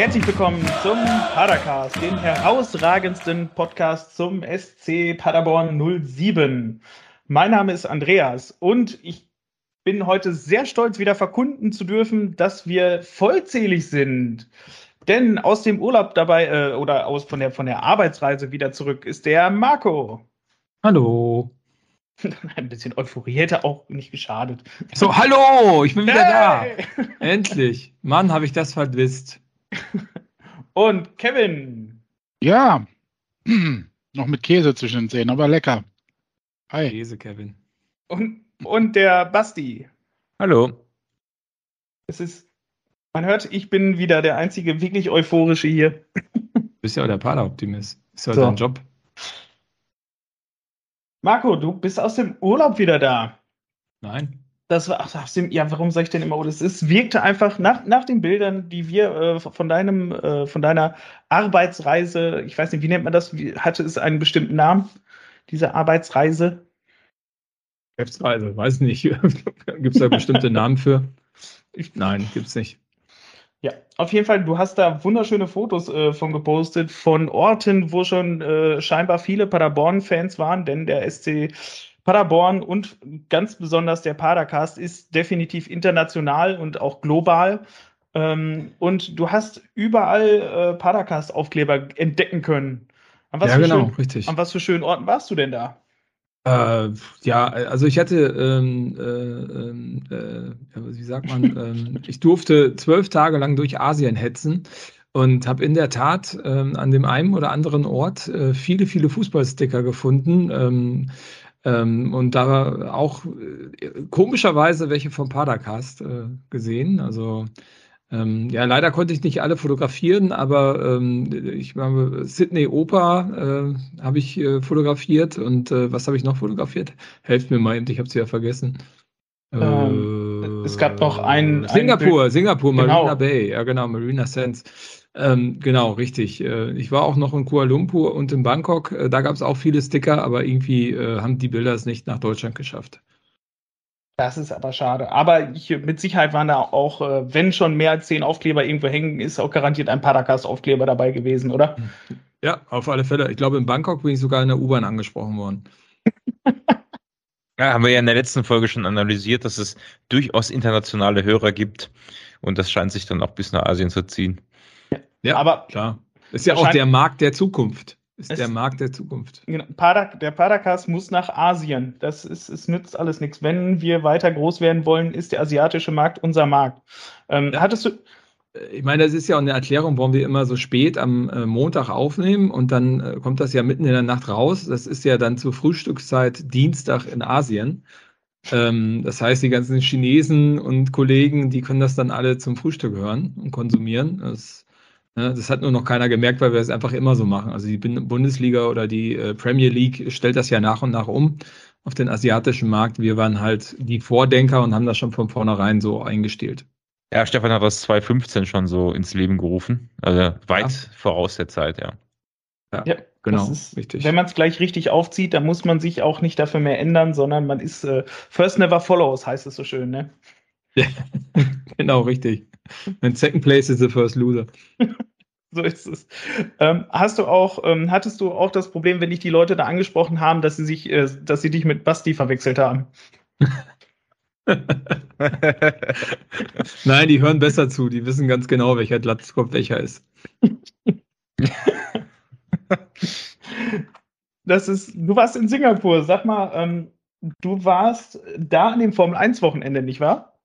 Herzlich willkommen zum Padercast, dem herausragendsten Podcast zum SC Paderborn 07. Mein Name ist Andreas und ich bin heute sehr stolz, wieder verkunden zu dürfen, dass wir vollzählig sind. Denn aus dem Urlaub dabei äh, oder aus von der, von der Arbeitsreise wieder zurück ist der Marco. Hallo. Ein bisschen Euphorie hätte auch nicht geschadet. So, hallo, ich bin wieder hey! da. Endlich. Mann, habe ich das verwisst. Und Kevin. Ja, noch mit Käse zwischen den Zähnen, aber lecker. Hi. Käse, Kevin. Und, und der Basti. Hallo. Es ist, man hört, ich bin wieder der einzige wirklich euphorische hier. Du bist ja auch der Pader-Optimist. Ist ja so. dein Job. Marco, du bist aus dem Urlaub wieder da. Nein. Das war, ach, ja, warum sag ich denn immer, oh, das ist, wirkte einfach nach, nach den Bildern, die wir äh, von deinem, äh, von deiner Arbeitsreise, ich weiß nicht, wie nennt man das, wie, hatte es einen bestimmten Namen, diese Arbeitsreise? Geschäftsreise, weiß nicht. gibt es da bestimmte Namen für? Nein, gibt es nicht. Ja, auf jeden Fall, du hast da wunderschöne Fotos äh, von gepostet, von Orten, wo schon äh, scheinbar viele Paderborn-Fans waren, denn der SC Paderborn und ganz besonders der Padercast ist definitiv international und auch global. Ähm, und du hast überall äh, Padercast-Aufkleber entdecken können. ja, genau, schön, richtig. An was für schönen Orten warst du denn da? Äh, ja, also ich hatte, ähm, äh, ähm, äh, wie sagt man, ähm, ich durfte zwölf Tage lang durch Asien hetzen und habe in der Tat ähm, an dem einen oder anderen Ort äh, viele, viele Fußballsticker gefunden. Ähm, ähm, und da auch äh, komischerweise welche vom Padercast äh, gesehen. Also ähm, ja, leider konnte ich nicht alle fotografieren, aber ähm, ich habe Sydney Oper äh, habe ich äh, fotografiert und äh, was habe ich noch fotografiert? Helft mir mal eben, ich habe sie ja vergessen. Ähm, es gab noch ein Singapur, ein Singapur, Marina genau. Bay, ja genau, Marina Sands. Ähm, genau, richtig. Äh, ich war auch noch in Kuala Lumpur und in Bangkok. Äh, da gab es auch viele Sticker, aber irgendwie äh, haben die Bilder es nicht nach Deutschland geschafft. Das ist aber schade. Aber ich, mit Sicherheit waren da auch, äh, wenn schon mehr als zehn Aufkleber irgendwo hängen, ist auch garantiert ein Paracast-Aufkleber dabei gewesen, oder? Ja, auf alle Fälle. Ich glaube, in Bangkok bin ich sogar in der U-Bahn angesprochen worden. Ja, haben wir ja in der letzten Folge schon analysiert, dass es durchaus internationale Hörer gibt. Und das scheint sich dann auch bis nach Asien zu ziehen. Ja, aber klar. Ist ja auch der Markt der Zukunft. Ist der Markt der Zukunft. Genau, der Paracas muss nach Asien. Das ist, es nützt alles nichts. Wenn wir weiter groß werden wollen, ist der asiatische Markt unser Markt. Ähm, ja. Hattest du, äh, ich meine, das ist ja auch eine Erklärung, warum wir immer so spät am äh, Montag aufnehmen und dann äh, kommt das ja mitten in der Nacht raus. Das ist ja dann zur Frühstückszeit Dienstag in Asien. Ähm, das heißt, die ganzen Chinesen und Kollegen, die können das dann alle zum Frühstück hören und konsumieren. Das Ne, das hat nur noch keiner gemerkt, weil wir es einfach immer so machen. Also die Bundesliga oder die äh, Premier League stellt das ja nach und nach um auf den asiatischen Markt. Wir waren halt die Vordenker und haben das schon von vornherein so eingestellt. Ja, Stefan hat das 2015 schon so ins Leben gerufen. Also weit ja. voraus der Zeit, ja. Ja, ja genau, ist, richtig. Wenn man es gleich richtig aufzieht, dann muss man sich auch nicht dafür mehr ändern, sondern man ist äh, first never follows, heißt es so schön, ne? Ja, genau, richtig. And second place is the first loser. so ist es. Ähm, hast du auch, ähm, hattest du auch das Problem, wenn dich die Leute da angesprochen haben, dass sie sich, äh, dass sie dich mit Basti verwechselt haben? Nein, die hören besser zu, die wissen ganz genau, welcher Glatzkopf welcher ist. das ist, du warst in Singapur, sag mal, ähm, du warst da an dem Formel 1 Wochenende, nicht wahr?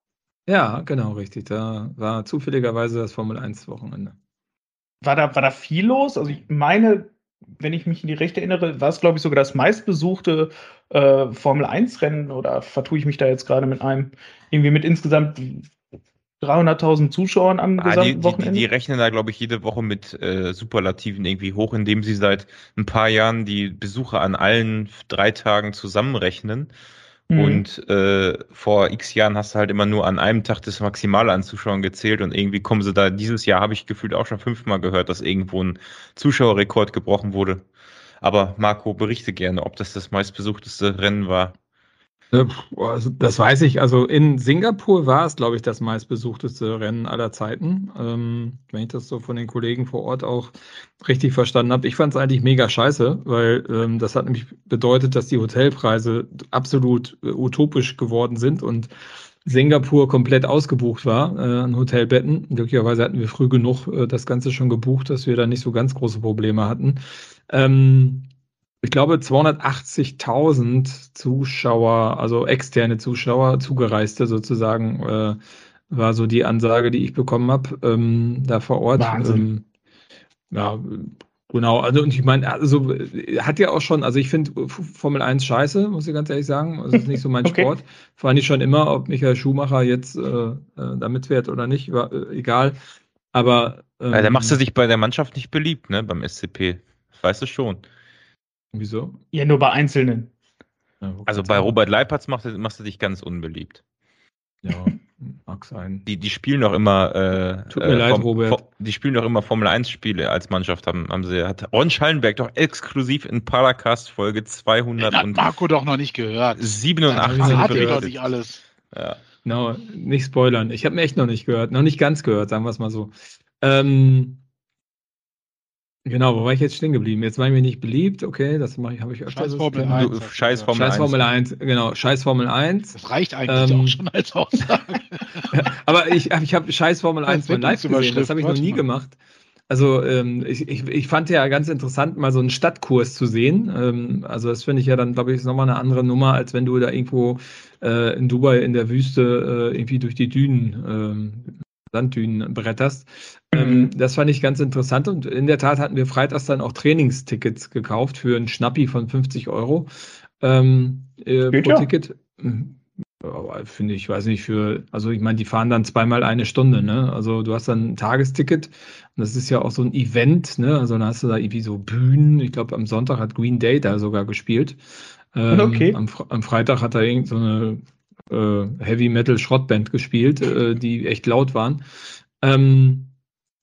Ja, genau, richtig. Da war zufälligerweise das Formel 1 Wochenende. War da, war da viel los? Also ich meine, wenn ich mich in die Rechte erinnere, war es, glaube ich, sogar das meistbesuchte äh, Formel 1-Rennen oder vertue ich mich da jetzt gerade mit einem, irgendwie mit insgesamt 300.000 Zuschauern am ah, gesamten die, Wochenende? Die, die, rechnen da, glaube ich, jede Woche mit äh, Superlativen irgendwie hoch, indem sie seit ein paar Jahren die Besucher an allen drei Tagen zusammenrechnen. Mhm. Und äh, vor x Jahren hast du halt immer nur an einem Tag das Maximale an Zuschauern gezählt und irgendwie kommen sie da, dieses Jahr habe ich gefühlt auch schon fünfmal gehört, dass irgendwo ein Zuschauerrekord gebrochen wurde. Aber Marco, berichte gerne, ob das das meistbesuchteste Rennen war. Also das weiß ich. Also in Singapur war es, glaube ich, das meistbesuchteste Rennen aller Zeiten. Ähm, wenn ich das so von den Kollegen vor Ort auch richtig verstanden habe. Ich fand es eigentlich mega scheiße, weil ähm, das hat nämlich bedeutet, dass die Hotelpreise absolut äh, utopisch geworden sind und Singapur komplett ausgebucht war äh, an Hotelbetten. Glücklicherweise hatten wir früh genug äh, das Ganze schon gebucht, dass wir da nicht so ganz große Probleme hatten. Ähm, ich glaube, 280.000 Zuschauer, also externe Zuschauer, Zugereiste sozusagen, äh, war so die Ansage, die ich bekommen habe, ähm, da vor Ort. Wahnsinn. Ähm, ja, genau. Also, und ich meine, also hat ja auch schon, also ich finde Formel 1 scheiße, muss ich ganz ehrlich sagen. Also, das ist nicht so mein okay. Sport. Fand ich schon immer, ob Michael Schumacher jetzt äh, äh da mitfährt oder nicht, war äh, egal. Aber. Ähm, ja, da machst du dich bei der Mannschaft nicht beliebt, ne, beim SCP. Das weißt du schon. Wieso? Ja, nur bei Einzelnen. Ja, also bei Robert Leipertz machst du, machst du dich ganz unbeliebt. Ja, mag sein. Die, die spielen doch immer. Äh, Tut mir äh, leid, Form, Robert. die spielen doch immer Formel 1 Spiele als Mannschaft. Haben, haben sie, hat Ron Schallenberg doch exklusiv in Paracast Folge 200 Den hat und Marco doch noch nicht gehört. 87 ja, hat doch nicht alles. Ja. No, nicht spoilern. Ich habe mir echt noch nicht gehört. Noch nicht ganz gehört, sagen wir es mal so. Ähm, Genau, wo war ich jetzt stehen geblieben? Jetzt war ich mir nicht beliebt, okay, das mache ich, habe ich öfter. Scheiß Formel 1. Du, Scheiß Formel, Scheiß Formel 1. 1. genau, Scheiß Formel 1. Das reicht eigentlich ähm, auch schon als Aussage. aber ich, ich habe Scheiß Formel 1 mal live gesehen, das habe ich noch nie gemacht. Also ähm, ich, ich, ich fand ja ganz interessant, mal so einen Stadtkurs zu sehen. Ähm, also das finde ich ja dann, glaube ich, nochmal eine andere Nummer, als wenn du da irgendwo äh, in Dubai in der Wüste äh, irgendwie durch die Dünen ähm, Sanddünen bretterst. Ähm, mhm. das fand ich ganz interessant und in der Tat hatten wir freitags dann auch Trainingstickets gekauft für einen Schnappi von 50 Euro ähm, äh, pro ja. Ticket. Mhm. Finde ich, weiß nicht, für, also ich meine, die fahren dann zweimal eine Stunde, ne? Also du hast dann ein Tagesticket und das ist ja auch so ein Event, ne? Also dann hast du da irgendwie so Bühnen. Ich glaube, am Sonntag hat Green Day da sogar gespielt. Ähm, okay. Am, am, Freitag hat er irgend so eine äh, Heavy Metal Schrottband gespielt, äh, die echt laut waren. Ähm,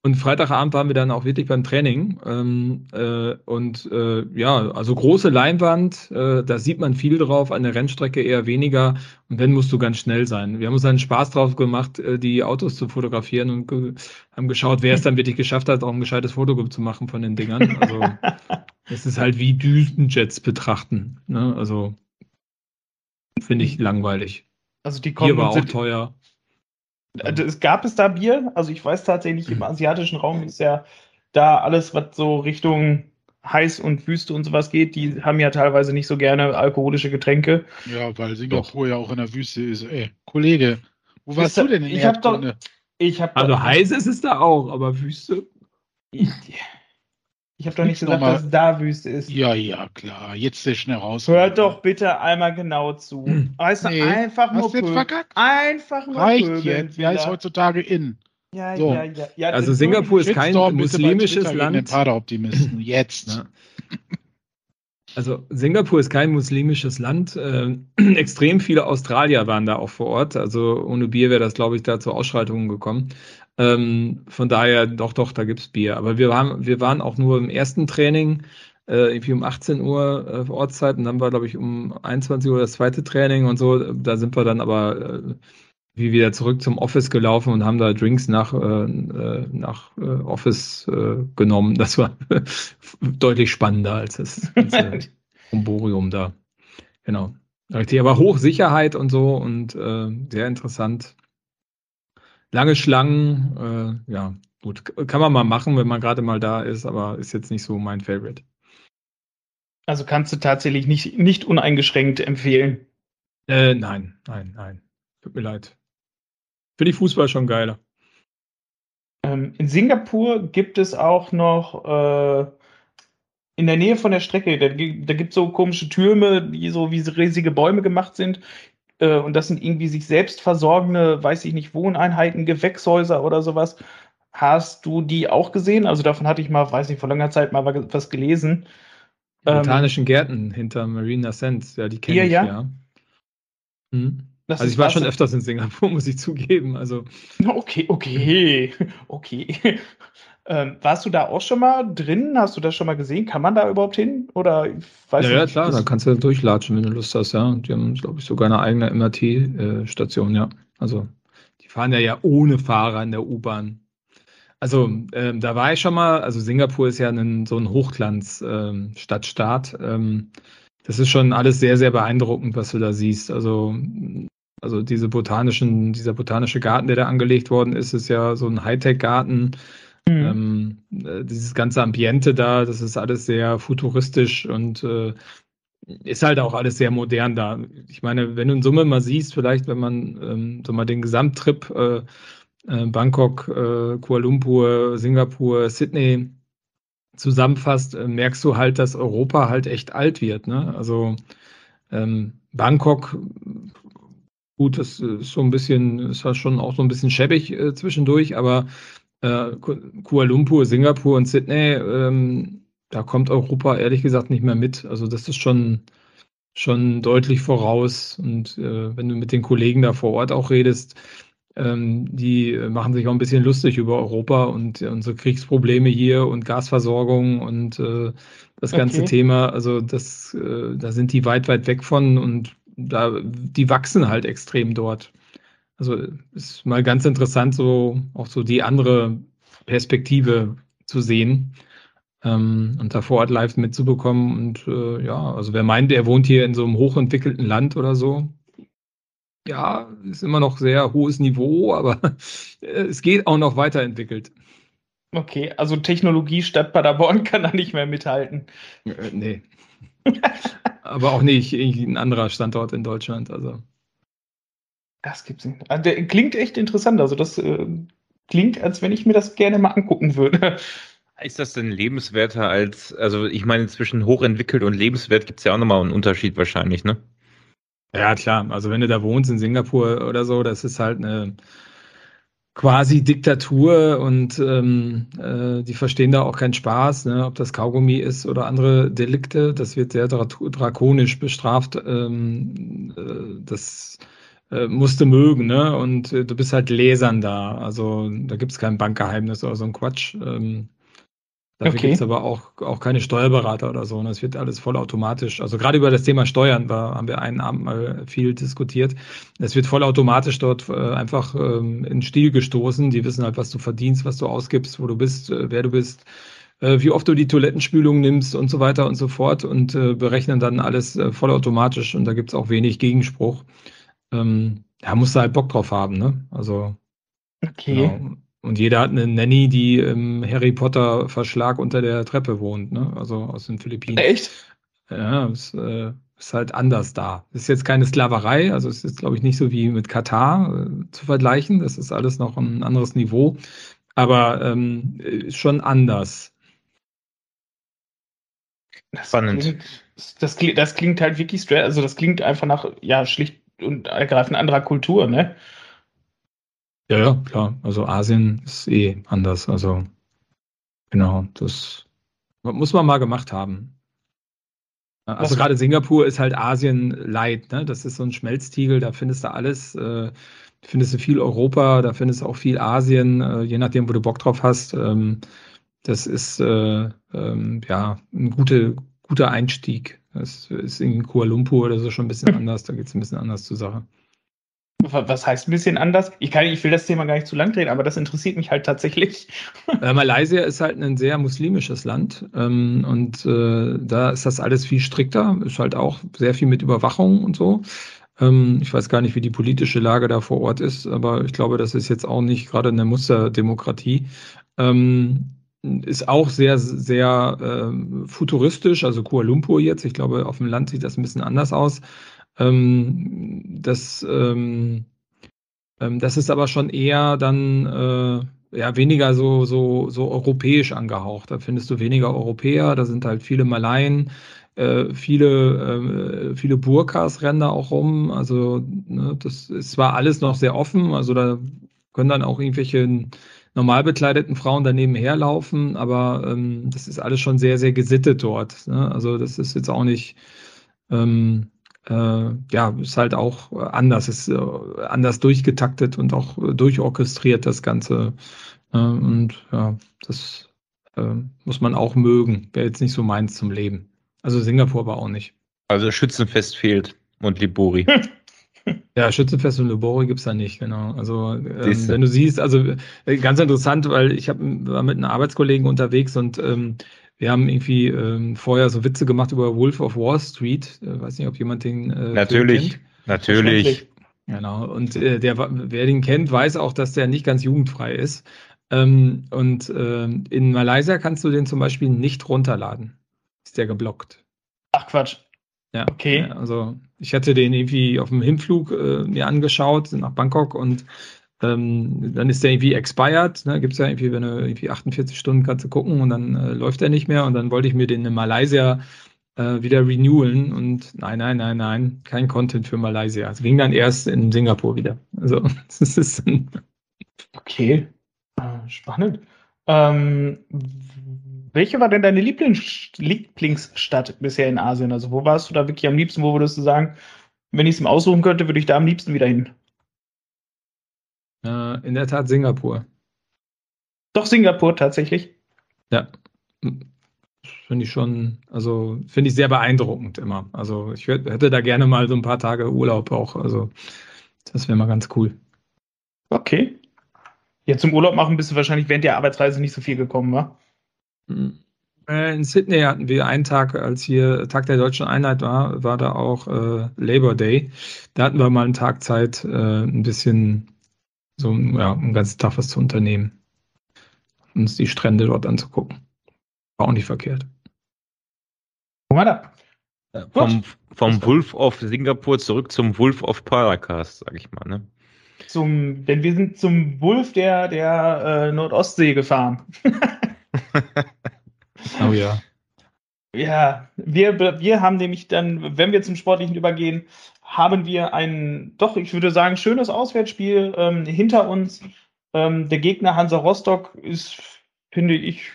und Freitagabend waren wir dann auch wirklich beim Training. Ähm, äh, und äh, ja, also große Leinwand, äh, da sieht man viel drauf, an der Rennstrecke eher weniger. Und wenn, musst du ganz schnell sein. Wir haben uns einen Spaß drauf gemacht, äh, die Autos zu fotografieren und ge haben geschaut, wer es dann wirklich geschafft hat, auch ein gescheites Foto zu machen von den Dingern. Also es ist halt wie Düsenjets betrachten. Ne? Also finde ich langweilig. Also die kommen Bier war auch teuer. Es gab es da Bier? Also ich weiß tatsächlich, im asiatischen Raum ist ja da alles, was so Richtung heiß und Wüste und sowas geht, die haben ja teilweise nicht so gerne alkoholische Getränke. Ja, weil Singapur doch. ja auch in der Wüste ist. Ey, Kollege, wo warst ist du denn in ich hab doch, ich hab Also heiß ist es da auch, aber Wüste. Ich, ich habe doch nicht gesagt, dass da Wüste ist. Ja, ja, klar. Jetzt sehr schnell raus. Hört doch bitte einmal genau zu. Weißt nee, einfach nur jetzt verkackt? Einfach nur Reicht Pöbeln jetzt. Wer ist heutzutage in? Ja, so. ja, ja, ja. Also Singapur ist kein muslimisches Land. Paderoptimisten. Jetzt. Ja. Also Singapur ist kein muslimisches Land. Äh, extrem viele Australier waren da auch vor Ort. Also ohne Bier wäre das, glaube ich, da zu Ausschreitungen gekommen. Ähm, von daher, doch, doch, da gibt's Bier. Aber wir waren, wir waren auch nur im ersten Training, äh, irgendwie um 18 Uhr äh, Ortszeit und dann war, glaube ich, um 21 Uhr das zweite Training und so. Da sind wir dann aber äh, wie wieder zurück zum Office gelaufen und haben da Drinks nach, äh, äh nach äh, Office äh, genommen. Das war deutlich spannender als das ganze Umborium da. Genau. Richtig, aber Hochsicherheit und so und äh, sehr interessant lange Schlangen, äh, ja, gut, kann man mal machen, wenn man gerade mal da ist, aber ist jetzt nicht so mein Favorite. Also kannst du tatsächlich nicht, nicht uneingeschränkt empfehlen? Äh, nein, nein, nein. Tut mir leid. Finde ich Fußball schon geiler. Ähm, in Singapur gibt es auch noch äh, in der Nähe von der Strecke, da, da gibt es so komische Türme, die so wie riesige Bäume gemacht sind, äh, und das sind irgendwie sich selbst versorgende, weiß ich nicht, Wohneinheiten, Gewächshäuser oder sowas. Hast du die auch gesehen? Also davon hatte ich mal, weiß nicht, vor langer Zeit mal was gelesen. Ähm, botanischen ähm, Gärten hinter Marina Sands, ja, die kenne ich, ja. ja. Hm. Also ich war schon öfters in Singapur, muss ich zugeben. Also okay, okay, okay. Ähm, warst du da auch schon mal drin? Hast du das schon mal gesehen? Kann man da überhaupt hin? Oder weiß ja, ja, klar, da kannst du durchlatschen, wenn du Lust hast, ja. Die haben, glaube ich, sogar eine eigene MRT-Station, äh, ja. Also die fahren ja ja ohne Fahrer in der U-Bahn. Also ähm, da war ich schon mal, also Singapur ist ja ein, so ein Hochglanz-Stadtstaat. Ähm, ähm, das ist schon alles sehr, sehr beeindruckend, was du da siehst. Also, also diese botanischen, dieser botanische Garten, der da angelegt worden ist, ist ja so ein Hightech-Garten Mhm. Ähm, äh, dieses ganze Ambiente da, das ist alles sehr futuristisch und äh, ist halt auch alles sehr modern da. Ich meine, wenn du in Summe mal siehst, vielleicht, wenn man ähm, so mal den Gesamttrip äh, äh, Bangkok, äh, Kuala Lumpur, Singapur, Sydney zusammenfasst, äh, merkst du halt, dass Europa halt echt alt wird. Ne? Also ähm, Bangkok, gut, das ist so ein bisschen, ist halt schon auch so ein bisschen schäbig äh, zwischendurch, aber äh, Kuala Lumpur, Singapur und Sydney, ähm, da kommt Europa ehrlich gesagt nicht mehr mit. Also das ist schon, schon deutlich voraus. Und äh, wenn du mit den Kollegen da vor Ort auch redest, ähm, die machen sich auch ein bisschen lustig über Europa und unsere Kriegsprobleme hier und Gasversorgung und äh, das ganze okay. Thema. Also das, äh, da sind die weit, weit weg von und da, die wachsen halt extrem dort. Also ist mal ganz interessant, so auch so die andere Perspektive zu sehen ähm, und da vor Ort live mitzubekommen. Und äh, ja, also wer meint, er wohnt hier in so einem hochentwickelten Land oder so, ja, ist immer noch sehr hohes Niveau, aber es geht auch noch weiterentwickelt. Okay, also Technologie statt Paderborn kann da nicht mehr mithalten. Äh, nee. aber auch nicht ein anderer Standort in Deutschland. Also. Das gibt's nicht. Also der klingt echt interessant. Also das äh, klingt, als wenn ich mir das gerne mal angucken würde. Ist das denn lebenswerter als, also ich meine, zwischen hochentwickelt und lebenswert gibt es ja auch nochmal einen Unterschied wahrscheinlich, ne? Ja, klar. Also wenn du da wohnst in Singapur oder so, das ist halt eine quasi Diktatur und ähm, äh, die verstehen da auch keinen Spaß, ne? ob das Kaugummi ist oder andere Delikte. Das wird sehr dra drakonisch bestraft. Ähm, äh, das äh, musste mögen, ne? Und äh, du bist halt Lesern da. Also da gibt es kein Bankgeheimnis oder so ein Quatsch. Ähm, dafür okay. gibt es aber auch, auch keine Steuerberater oder so. Und das wird alles vollautomatisch. Also gerade über das Thema Steuern war, haben wir einen Abend mal viel diskutiert. Es wird vollautomatisch dort äh, einfach ähm, in Stil gestoßen. Die wissen halt, was du verdienst, was du ausgibst, wo du bist, äh, wer du bist äh, wie oft du die Toilettenspülung nimmst und so weiter und so fort und äh, berechnen dann alles äh, vollautomatisch und da gibt es auch wenig Gegenspruch ähm, ja, musst du halt Bock drauf haben, ne? Also. Okay. Genau. Und jeder hat eine Nanny, die im Harry Potter Verschlag unter der Treppe wohnt, ne? Also aus den Philippinen. Echt? Ja, ist, äh, ist halt anders da. Ist jetzt keine Sklaverei, also es ist, glaube ich, nicht so wie mit Katar äh, zu vergleichen. Das ist alles noch ein anderes Niveau. Aber ähm, ist schon anders. Das Spannend. Klingt, das, das, klingt halt wirklich straight, also das klingt einfach nach, ja, schlicht und ergreifend anderer Kultur, ne? Ja, ja, klar. Also Asien ist eh anders. Also genau, das muss man mal gemacht haben. Also Was? gerade Singapur ist halt Asien light, ne? Das ist so ein Schmelztiegel, da findest du alles. Äh, findest du viel Europa, da findest du auch viel Asien, äh, je nachdem, wo du Bock drauf hast. Ähm, das ist äh, ähm, ja ein gute, guter Einstieg. Das ist in Kuala Lumpur oder so schon ein bisschen anders, da geht es ein bisschen anders zur Sache. Was heißt ein bisschen anders? Ich, kann, ich will das Thema gar nicht zu lang drehen, aber das interessiert mich halt tatsächlich. Äh, Malaysia ist halt ein sehr muslimisches Land ähm, und äh, da ist das alles viel strikter, ist halt auch sehr viel mit Überwachung und so. Ähm, ich weiß gar nicht, wie die politische Lage da vor Ort ist, aber ich glaube, das ist jetzt auch nicht gerade eine Musterdemokratie. Ähm, ist auch sehr, sehr äh, futuristisch, also Kuala Lumpur jetzt. Ich glaube, auf dem Land sieht das ein bisschen anders aus. Ähm, das, ähm, ähm, das ist aber schon eher dann äh, ja weniger so, so, so europäisch angehaucht. Da findest du weniger Europäer, da sind halt viele Malaien, äh, viele, äh, viele Burkas rennen da auch rum. Also ne, das ist zwar alles noch sehr offen, also da können dann auch irgendwelche normal bekleideten Frauen daneben herlaufen, aber ähm, das ist alles schon sehr, sehr gesittet dort. Ne? Also das ist jetzt auch nicht, ähm, äh, ja, ist halt auch anders, ist äh, anders durchgetaktet und auch durchorchestriert, das Ganze. Äh, und ja, das äh, muss man auch mögen. Wäre jetzt nicht so meins zum Leben. Also Singapur war auch nicht. Also Schützenfest fehlt und Libori. Ja, Schützenfest und Libori gibt es da nicht, genau. Also ähm, wenn du siehst, also äh, ganz interessant, weil ich hab, war mit einem Arbeitskollegen unterwegs und ähm, wir haben irgendwie ähm, vorher so Witze gemacht über Wolf of Wall Street. Äh, weiß nicht, ob jemand den äh, Natürlich, natürlich. Genau. Und äh, der, wer den kennt, weiß auch, dass der nicht ganz jugendfrei ist. Ähm, und äh, in Malaysia kannst du den zum Beispiel nicht runterladen. Ist der geblockt. Ach Quatsch. Ja, okay. Also ich hatte den irgendwie auf dem Hinflug äh, mir angeschaut nach Bangkok und ähm, dann ist der irgendwie expired. Ne? Gibt es ja irgendwie, wenn du irgendwie 48 Stunden kannst du gucken und dann äh, läuft er nicht mehr. Und dann wollte ich mir den in Malaysia äh, wieder renewen und nein, nein, nein, nein, kein Content für Malaysia. Es ging dann erst in Singapur wieder. Also das ist dann Okay, äh, spannend. Ähm, welche war denn deine Lieblings Lieblingsstadt bisher in Asien? Also, wo warst du da wirklich am liebsten? Wo würdest du sagen, wenn ich es mir aussuchen könnte, würde ich da am liebsten wieder hin? Äh, in der Tat Singapur. Doch Singapur tatsächlich. Ja. Finde ich schon, also finde ich sehr beeindruckend immer. Also ich hätte da gerne mal so ein paar Tage Urlaub auch. Also das wäre mal ganz cool. Okay. Ja, zum Urlaub machen bist du wahrscheinlich während der Arbeitsreise nicht so viel gekommen, wa? Äh, in Sydney hatten wir einen Tag, als hier Tag der deutschen Einheit war, war da auch äh, Labor Day. Da hatten wir mal einen Tag Zeit, äh, ein bisschen so ja, einen ganzen Tag was zu unternehmen. Uns die Strände dort anzugucken. War auch nicht verkehrt. Guck mal da. Vom, vom Wolf of Singapur zurück zum Wolf of Paracast, sag ich mal, ne? Zum, denn wir sind zum Wolf der, der äh, Nordostsee gefahren. oh ja. Ja, wir, wir haben nämlich dann, wenn wir zum Sportlichen übergehen, haben wir ein, doch, ich würde sagen, schönes Auswärtsspiel ähm, hinter uns. Ähm, der Gegner Hansa Rostock ist, finde ich,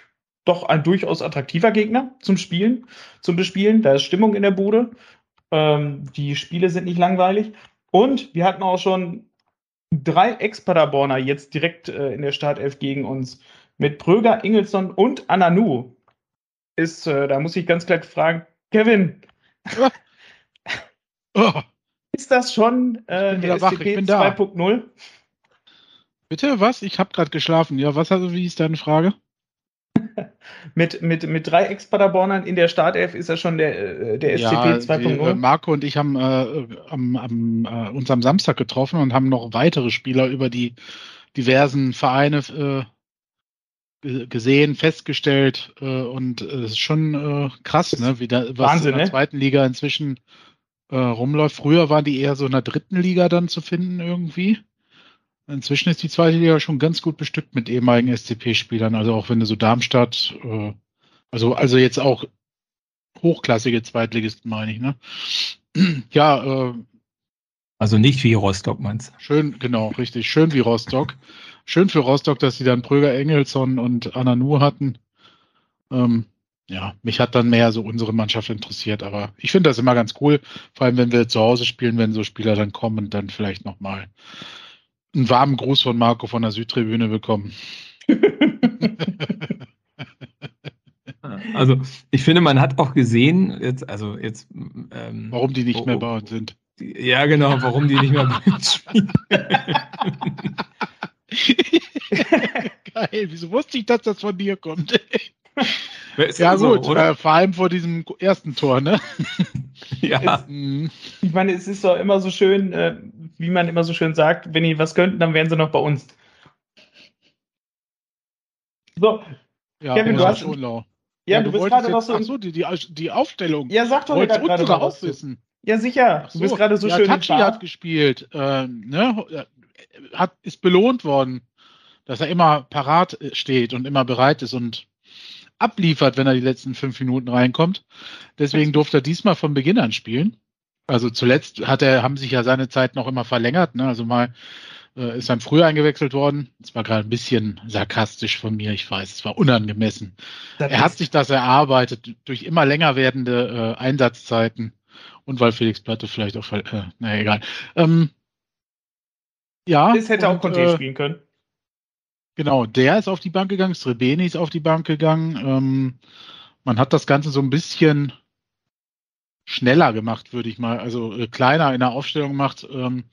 doch ein durchaus attraktiver Gegner zum Spielen, zum Bespielen. Da ist Stimmung in der Bude. Ähm, die Spiele sind nicht langweilig. Und wir hatten auch schon drei Ex-Paderborner jetzt direkt äh, in der Startelf gegen uns mit Pröger, Ingelsson und Ananu. Ist, äh, da muss ich ganz klar fragen, Kevin, oh. ist das schon äh, der SCP 2.0? Bitte, was? Ich habe gerade geschlafen. Ja, was also, wie ist deine Frage? mit, mit, mit drei Ex-Paderbornern in der Startelf ist er schon der, äh, der SCP ja, 2.0. Äh, Marco und ich haben äh, am, am, äh, uns am Samstag getroffen und haben noch weitere Spieler über die diversen Vereine äh, gesehen, festgestellt äh, und es äh, ist schon äh, krass, ne, wie da, was Wahnsinn, in der ne? zweiten Liga inzwischen äh, rumläuft. Früher waren die eher so in der dritten Liga dann zu finden irgendwie. Inzwischen ist die zweite Liga schon ganz gut bestückt mit ehemaligen SCP-Spielern. Also auch wenn du so Darmstadt, äh, also also jetzt auch hochklassige Zweitligisten meine ich, ne? ja. Äh, also nicht wie Rostock meinst du? Schön, genau, richtig, schön wie Rostock schön für Rostock, dass sie dann Pröger Engelsson und Ananu hatten. Ähm, ja, mich hat dann mehr so unsere Mannschaft interessiert, aber ich finde das immer ganz cool, vor allem wenn wir zu Hause spielen, wenn so Spieler dann kommen und dann vielleicht nochmal einen warmen Gruß von Marco von der Südtribüne bekommen. also ich finde, man hat auch gesehen, jetzt, also jetzt ähm, warum die nicht oh, mehr bei uns sind. Ja, genau, warum die nicht mehr bei uns spielen. Geil, wieso wusste ich, dass das von dir kommt? ja, gut, so, äh, vor allem vor diesem ersten Tor, ne? ja. Es, ich meine, es ist doch immer so schön, äh, wie man immer so schön sagt, wenn die was könnten, dann wären sie noch bei uns. So, ja, Kevin, du hast. Ja, ja, du, du bist gerade noch so. Achso, die, die, die Aufstellung. Ja, sag doch mal gerade noch wissen. Ja, sicher. So. Du bist gerade so ja, schön. Tachi hat gespielt. Ähm, ne? Hat, ist belohnt worden, dass er immer parat steht und immer bereit ist und abliefert, wenn er die letzten fünf Minuten reinkommt. Deswegen durfte er diesmal von Beginn an spielen. Also zuletzt hat er, haben sich ja seine Zeit noch immer verlängert. Ne? Also mal äh, ist dann früher eingewechselt worden. Das war gerade ein bisschen sarkastisch von mir, ich weiß, es war unangemessen. Das er hat sich das erarbeitet durch immer länger werdende äh, Einsatzzeiten Und weil Felix Platte vielleicht auch, äh, naja, egal. Ähm, ja. Das hätte und, auch Conte äh, spielen können. Genau, der ist auf die Bank gegangen, Srebeni ist auf die Bank gegangen. Ähm, man hat das Ganze so ein bisschen schneller gemacht, würde ich mal, also äh, kleiner in der Aufstellung gemacht. Ähm,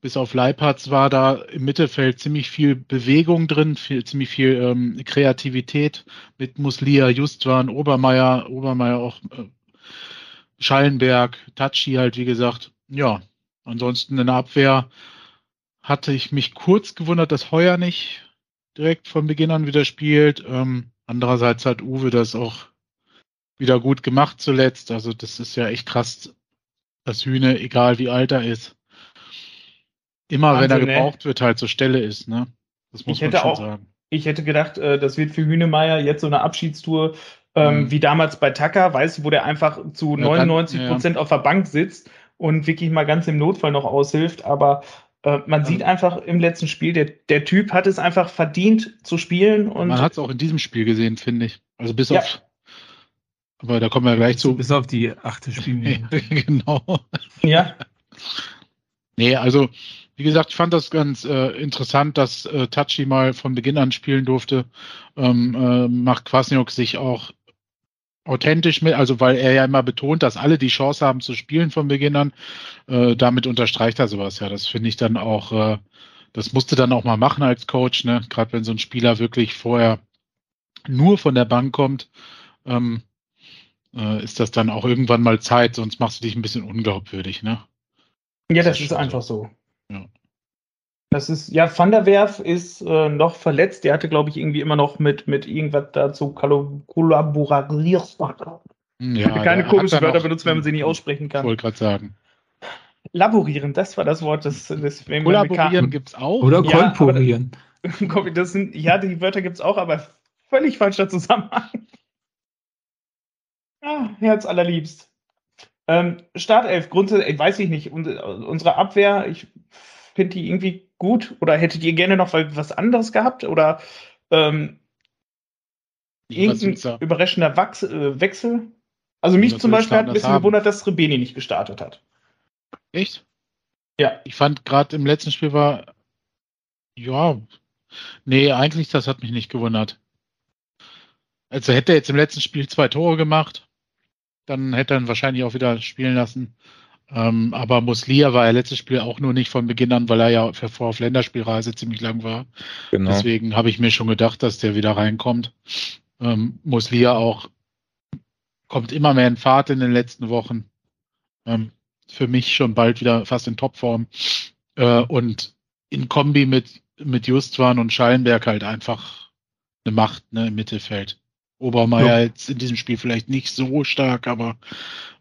bis auf Leipatz war da im Mittelfeld ziemlich viel Bewegung drin, viel, ziemlich viel ähm, Kreativität mit Muslia, Justwan, Obermeier, Obermeier auch äh, Schallenberg, Tachi halt, wie gesagt. Ja, ansonsten in der Abwehr hatte ich mich kurz gewundert, dass Heuer nicht direkt von Beginn an wieder spielt. Ähm, andererseits hat Uwe das auch wieder gut gemacht zuletzt. Also das ist ja echt krass, dass Hühne, egal wie alt er ist, immer wenn er Wahnsinn, ne? gebraucht wird, halt zur Stelle ist. Ne? Das muss Ich man hätte schon auch- sagen. Ich hätte gedacht, äh, das wird für Hünemeyer jetzt so eine Abschiedstour ähm, Mhm. wie damals bei Tucker, weißt du, wo der einfach zu Ja, dann- 99 Prozent auf der Bank sitzt und wirklich mal ganz im Notfall noch aushilft. Aber man sieht einfach im letzten Spiel, der, der Typ hat es einfach verdient zu spielen und Man hat es auch in diesem Spiel gesehen, finde ich. Also bis Ja. auf. Aber da kommen wir gleich zu. Bis auf die achte Spielminute. genau. ja, Nee, also wie gesagt, ich fand das ganz äh, interessant, dass äh, Tachi mal von Beginn an spielen durfte. Ähm, äh, macht Kwasniok sich auch authentisch mit, also weil er ja immer betont, dass alle die Chance haben zu spielen von Beginn an. Äh, damit unterstreicht er sowas ja. Das finde ich dann auch, äh, das musste dann auch mal machen als Coach, ne? Gerade wenn so ein Spieler wirklich vorher nur von der Bank kommt, ähm, äh, ist das dann auch irgendwann mal Zeit, sonst machst du dich ein bisschen unglaubwürdig, ne? ja, Das das ist einfach so. Ja. Das ist, ja, Van der Werf ist äh, noch verletzt. Der hatte, glaube ich, irgendwie immer noch mit, mit irgendwas dazu kollaboriert. Hm, Ja, Keine komischen Wörter benutzen, wenn man sie nicht aussprechen Ich kann. wollte gerade sagen. Laborieren, das war das Wort des, des wenn man mit Kollaborieren gibt's auch. Oder Ja. Karten- Das sind, ja, die Wörter gibt es auch, aber völlig falscher Zusammenhang. Ah, Herz allerliebst. Ähm, Startelf, grundsätzlich, weiß ich nicht, unsere, unsere Abwehr, ich finde die irgendwie gut. Oder hättet ihr gerne noch was anderes gehabt? Oder ähm, irgendein überraschender Wachs, äh, Wechsel? Also mich zum Beispiel hat ein bisschen haben? gewundert, dass Rebeni nicht gestartet hat. Echt? Ja. Ich fand gerade im letzten Spiel war, ja, nee, eigentlich, das hat mich nicht gewundert. Also hätte er jetzt im letzten Spiel zwei Tore gemacht, dann hätte er ihn wahrscheinlich auch wieder spielen lassen. Ähm, aber Muslia war ja letztes Spiel auch nur nicht von Beginn an, weil er ja vor auf Länderspielreise ziemlich lang war. Genau. Deswegen habe ich mir schon gedacht, dass der wieder reinkommt. Ähm, Muslia auch kommt immer mehr in Fahrt in den letzten Wochen. Ähm, für mich schon bald wieder fast in Topform. Äh, und in Kombi mit, mit Justwan und Schallenberg halt einfach eine Macht ne, im Mittelfeld. Obermeier Ja. jetzt in diesem Spiel vielleicht nicht so stark, aber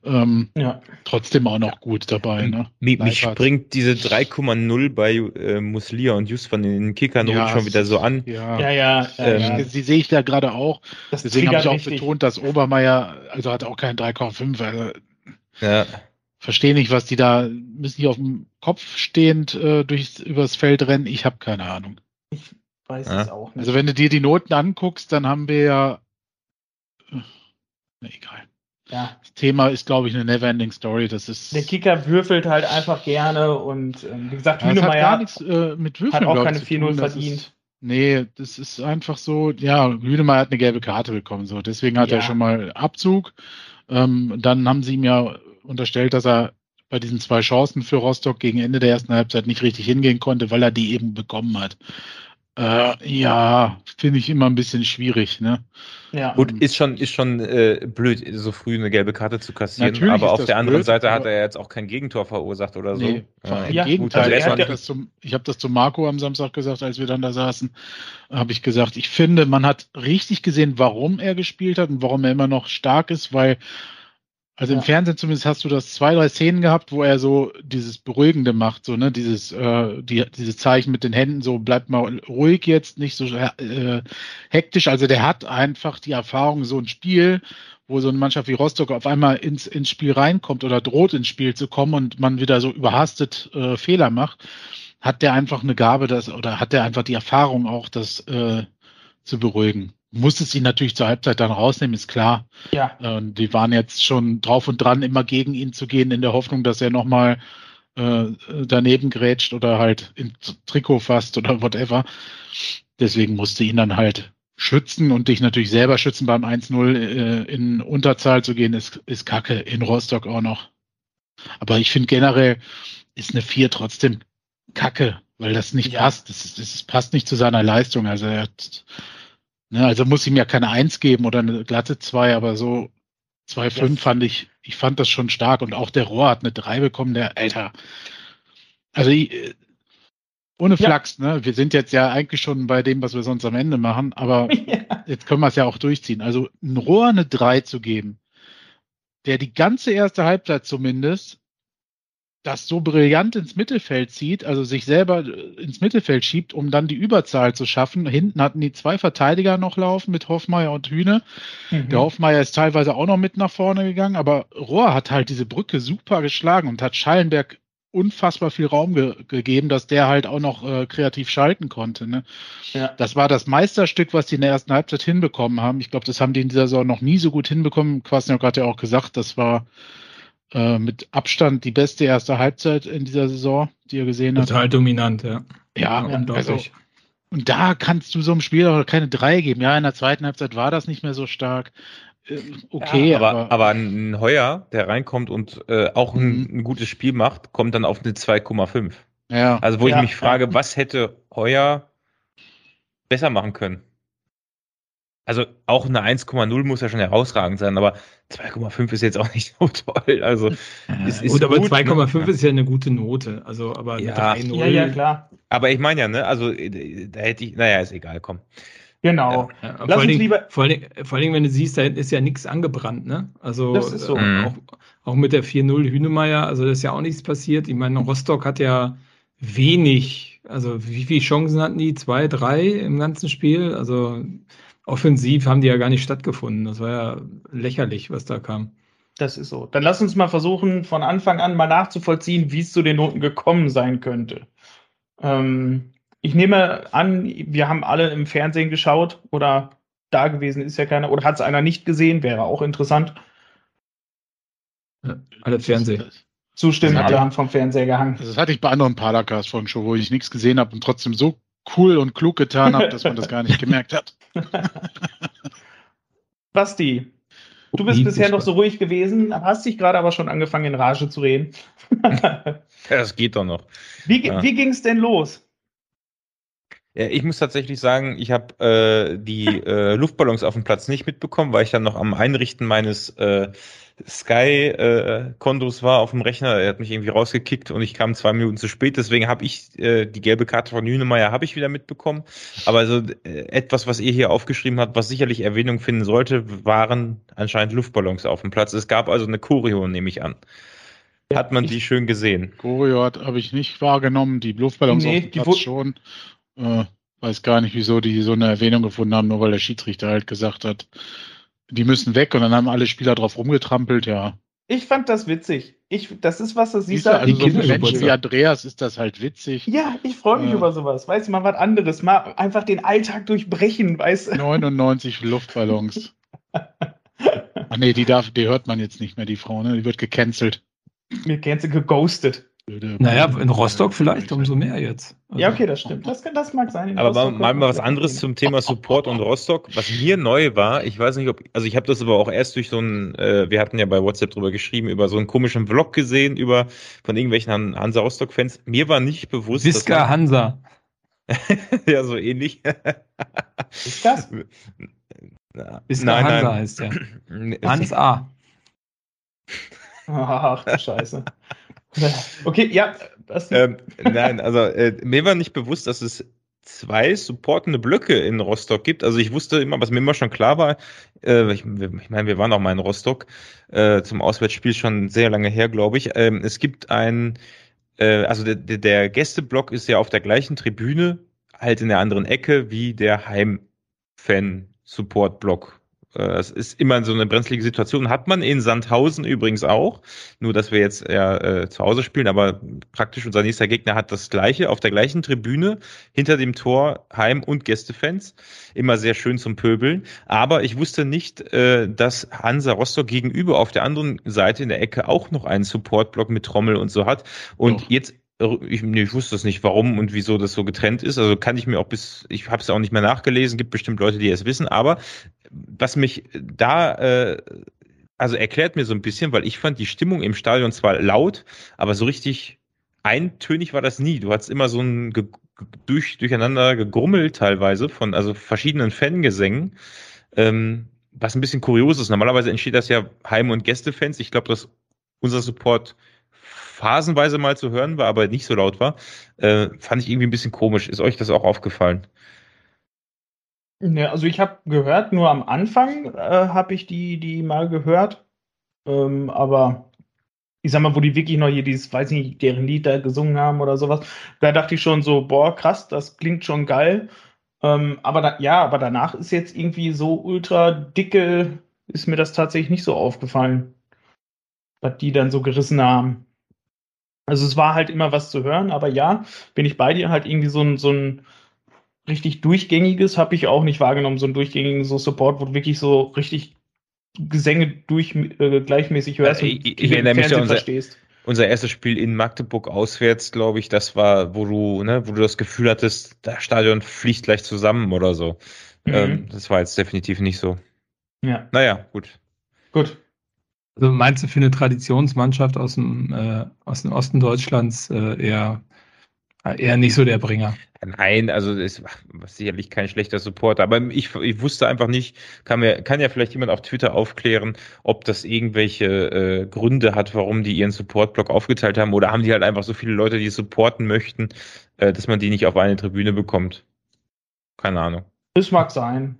ähm, Ja. trotzdem auch noch gut dabei. Ne? Mich, mich springt diese 3,0 bei äh, Muslia und Justvan in den Kickern Ja, schon wieder so an. Ja, Ja, ja, ja, Ähm, ja. Die sehe ich da gerade auch. Das Deswegen habe ich auch richtig. betont, dass Obermeier, also hat auch keinen 3,5. Also Ja. verstehe nicht, was die da, müssen die auf dem Kopf stehend äh, durchs, übers Feld rennen? Ich habe keine Ahnung. weiß Ja. es auch nicht. Also wenn du dir die Noten anguckst, dann haben wir ja, äh, na egal. ja. Das Thema ist, glaube ich, eine Neverending Story. Das ist, Der Kicker würfelt halt einfach gerne und ähm, wie gesagt, ja, das hat gar nichts äh, mit Würfeln hat auch keine zu 4-0 tun. Das verdient. Ist, nee, das ist einfach so, ja, Hünemeyer hat eine gelbe Karte bekommen, so. Deswegen hat Ja. er schon mal Abzug. Ähm, dann haben sie ihm ja unterstellt, dass er bei diesen zwei Chancen für Rostock gegen Ende der ersten Halbzeit nicht richtig hingehen konnte, weil er die eben bekommen hat. Äh, ja, finde ich immer ein bisschen schwierig, ne? Ja. Gut, ist schon, ist schon äh, blöd, so früh eine gelbe Karte zu kassieren. Natürlich aber auf der anderen blöd, Seite hat er jetzt auch kein Gegentor verursacht oder so. Nee, Ja. Im Ja, Gegenteil, also ich hat habe das, zum- ich hab das zu Marco am Samstag gesagt, als wir dann da saßen, habe ich gesagt, ich finde, man hat richtig gesehen, warum er gespielt hat und warum er immer noch stark ist, weil, also im Ja. Fernsehen zumindest hast du das zwei, drei Szenen gehabt, wo er so dieses Beruhigende macht, so, ne, dieses, äh, die, dieses Zeichen mit den Händen, so bleibt mal ruhig jetzt, nicht so äh, hektisch. Also der hat einfach die Erfahrung, so ein Spiel, wo so eine Mannschaft wie Rostock auf einmal ins, ins Spiel reinkommt oder droht ins Spiel zu kommen und man wieder so überhastet äh, Fehler macht, hat der einfach eine Gabe, das oder hat der einfach die Erfahrung auch, das äh, zu beruhigen. Musstest ihn natürlich zur Halbzeit dann rausnehmen, ist klar. Ja. Und die waren jetzt schon drauf und dran, immer gegen ihn zu gehen, in der Hoffnung, dass er nochmal äh, daneben grätscht oder halt ins Trikot fasst oder whatever. Deswegen musste ihn dann halt schützen und dich natürlich selber schützen beim 1-0 äh, in Unterzahl zu gehen, ist, ist kacke. In Rostock auch noch. Aber ich finde generell ist eine 4 trotzdem kacke, weil das nicht Ja. passt. Das, das passt nicht zu seiner Leistung. Also er hat, ne, also muss ihm ja keine 1 geben oder eine glatte 2, aber so 2-5 Yes. fand ich, ich fand das schon stark. Und auch der Rohr hat eine 3 bekommen, der, Alter. Also ich, äh, ohne Ja. Flachs, ne? Wir sind jetzt ja eigentlich schon bei dem, was wir sonst am Ende machen, aber ja. jetzt können wir es ja auch durchziehen. Also ein Rohr eine 3 zu geben, der die ganze erste Halbzeit zumindest das so brillant ins Mittelfeld zieht, also sich selber äh, ins Mittelfeld schiebt, um dann die Überzahl zu schaffen. Hinten hatten die zwei Verteidiger noch laufen mit Hoffmeier und Hühne. Mhm. Der Hoffmeier ist teilweise auch noch mit nach vorne gegangen, aber Rohr hat halt diese Brücke super geschlagen und hat Schallenberg unfassbar viel Raum ge gegeben, dass der halt auch noch äh, kreativ schalten konnte. Ne? Ja. Das war das Meisterstück, was die in der ersten Halbzeit hinbekommen haben. Ich glaube, das haben die in dieser Saison noch nie so gut hinbekommen. Kwasniok hat ja auch gesagt, das war äh, mit Abstand die beste erste Halbzeit in dieser Saison, die er gesehen hat. Total dominant, ja. Ja, Ja, also, und da kannst du so einem Spiel auch keine drei geben. Ja, in der zweiten Halbzeit war das nicht mehr so stark. Äh, Okay, Ja, aber, aber, aber ein Heuer, der reinkommt und äh, auch ein, Mhm. ein gutes Spiel macht, kommt dann auf eine 2,5. ja, Also wo Ja, ich mich frage, ja. was hätte Heuer besser machen können? Also auch eine 1,0 muss ja schon herausragend sein, aber 2,5 ist jetzt auch nicht so toll. Also es ist gut, aber gut, 2,5 ne? ist ja eine gute Note. Also, aber eine Ja. 3,0. ja, ja, klar. Aber ich meine ja, ne, also äh, da hätte ich, naja, ist egal, komm. Genau. Ja, Lass vor, allen uns Dingen, lieber- vor, allen Dingen, vor allen Dingen, wenn du siehst, da hinten ist ja nichts angebrannt, ne? Also Das ist so. äh, Mhm. auch, auch mit der 4-0 Hünemeyer, also da ist ja auch nichts passiert. Ich meine, Rostock hat ja wenig, also wie viele Chancen hatten die? Zwei, drei im ganzen Spiel? Also offensiv haben die ja gar nicht stattgefunden. Das war ja lächerlich, was da kam. Das ist so. Dann lass uns mal versuchen, von Anfang an mal nachzuvollziehen, wie es zu den Noten gekommen sein könnte. Ähm, ich nehme an, wir haben alle im Fernsehen geschaut oder da gewesen ist ja keiner oder hat es einer nicht gesehen, wäre auch interessant. Alle Fernsehen. Zustimmen, Ja. alle haben vom Fernseher gehangen. Also das hatte ich bei anderen Podcasts von schon, wo ich nichts gesehen habe und trotzdem so cool und klug getan habe, dass man das gar nicht gemerkt hat. Basti, du bist Nie bisher noch so ruhig gewesen, hast dich gerade aber schon angefangen in Rage zu reden. Ja, das geht doch noch. wie Ja. wie ging es denn los? Ja, ich muss tatsächlich sagen, ich habe äh, die äh, Luftballons auf dem Platz nicht mitbekommen, weil ich dann noch am Einrichten meines äh, Sky-Kontos war auf dem Rechner. Er hat mich irgendwie rausgekickt und ich kam zwei Minuten zu spät. Deswegen habe ich äh, die gelbe Karte von Hünemeyer habe ich wieder mitbekommen. Aber also äh, etwas, was ihr hier aufgeschrieben habt, was sicherlich Erwähnung finden sollte, waren anscheinend Luftballons auf dem Platz. Es gab also eine Choreo, nehme ich an. Hat man die schön gesehen? Choreo habe ich nicht wahrgenommen, die Luftballons Nee, auf dem Platz schon. Äh, weiß gar nicht, wieso die so eine Erwähnung gefunden haben, nur weil der Schiedsrichter halt gesagt hat, die müssen weg und dann haben alle Spieler drauf rumgetrampelt, ja. Ich fand das witzig. Ich, das ist was, das siehst du, also so für. Menschen wie Andreas ist das halt witzig. Ja, ich freue mich Ja. über sowas. Weißt du, mal was anderes. Mal einfach den Alltag durchbrechen, weißt du? 99 Luftballons. Ach nee, die darf, die hört man jetzt nicht mehr, die Frau, ne? Die wird gecancelt. Mir du geghostet. Naja, in Rostock vielleicht umso mehr jetzt. Also, Ja, okay, das stimmt. Das, kann- das mag sein. In Aber mal, Rostock mal, was anderes zum Thema Support und Rostock. Was mir neu war, ich weiß nicht, ob, also ich habe das aber auch erst durch so ein, äh, wir hatten ja bei WhatsApp drüber geschrieben, über so einen komischen Vlog gesehen, über von irgendwelchen Han Hansa Rostock-Fans. Mir war nicht bewusst, Visca Hansa. ja so ähnlich. Ist das? Na, Visca Hansa heißt der. nein. Hans A. Ach, du Scheiße. Okay, ja, ähm, nein, also äh, mir war nicht bewusst, dass es zwei supportende Blöcke in Rostock gibt. Also ich wusste immer, was mir immer schon klar war, äh, ich, ich meine, wir waren auch mal in Rostock äh, zum Auswärtsspiel schon sehr lange her, glaube ich. Ähm, es gibt ein, äh, also der, der- Gästeblock ist ja auf der gleichen Tribüne, halt in der anderen Ecke wie der Heim-Fan-Support-Block. Äh, es ist immer so eine brenzlige Situation. Hat man in Sandhausen übrigens auch. Nur, dass wir jetzt ja äh, zu Hause spielen, aber praktisch unser nächster Gegner hat das gleiche. Auf der gleichen Tribüne, hinter dem Tor Heim- und Gästefans. Immer sehr schön zum Pöbeln. Aber ich wusste nicht, äh, dass Hansa Rostock gegenüber auf der anderen Seite in der Ecke auch noch einen Supportblock mit Trommel und so hat. Und Doch. jetzt ich, nee, ich wusste das nicht, warum und wieso das so getrennt ist. Also kann ich mir auch bis, ich habe es auch nicht mehr nachgelesen, gibt bestimmt Leute, die es wissen, aber was mich da, äh, also erklärt mir so ein bisschen, weil ich fand die Stimmung im Stadion zwar laut, aber so richtig eintönig war das nie. Du hattest immer so ein ge durch, durcheinander gegrummelt teilweise von also verschiedenen Fangesängen. Ähm, was ein bisschen kurios ist. Normalerweise entsteht das ja Heim- und Gästefans. Ich glaube, dass unser Support phasenweise mal zu hören war, aber nicht so laut war, äh, fand ich irgendwie ein bisschen komisch. Ist euch das auch aufgefallen? Ja, also ich habe gehört, nur am Anfang äh, habe ich die, die mal gehört. Ähm, aber ich sag mal, wo die wirklich noch hier dieses, weiß nicht, deren Lied da gesungen haben oder sowas, da dachte ich schon so, boah, krass, das klingt schon geil. Ähm, aber da, ja, aber danach ist jetzt irgendwie so ultra dicke, ist mir das tatsächlich nicht so aufgefallen, was die dann so gerissen haben. Also es war halt immer was zu hören, aber ja, bin ich bei dir halt irgendwie so ein, so ein richtig durchgängiges habe ich auch nicht wahrgenommen, so ein durchgängigen so Support, wo wirklich so richtig Gesänge durch äh, gleichmäßig hörst ich, und ich erinnere mich an unser, verstehst. Unser erstes Spiel in Magdeburg auswärts, glaube ich, das war, wo du, ne, wo du das Gefühl hattest, das Stadion fliegt gleich zusammen oder so. Mhm. Ähm, das war jetzt definitiv nicht so. Ja. Naja, gut. Gut. Also meinst du für eine Traditionsmannschaft aus dem, äh, aus dem Osten Deutschlands äh, eher, eher nicht so der Bringer? Nein, also ist sicherlich kein schlechter Support, aber ich, ich wusste einfach nicht, kann mir, kann ja vielleicht jemand auf Twitter aufklären, ob das irgendwelche äh, Gründe hat, warum die ihren Supportblock aufgeteilt haben, oder haben die halt einfach so viele Leute, die supporten möchten, äh, dass man die nicht auf eine Tribüne bekommt. Keine Ahnung. Das mag sein.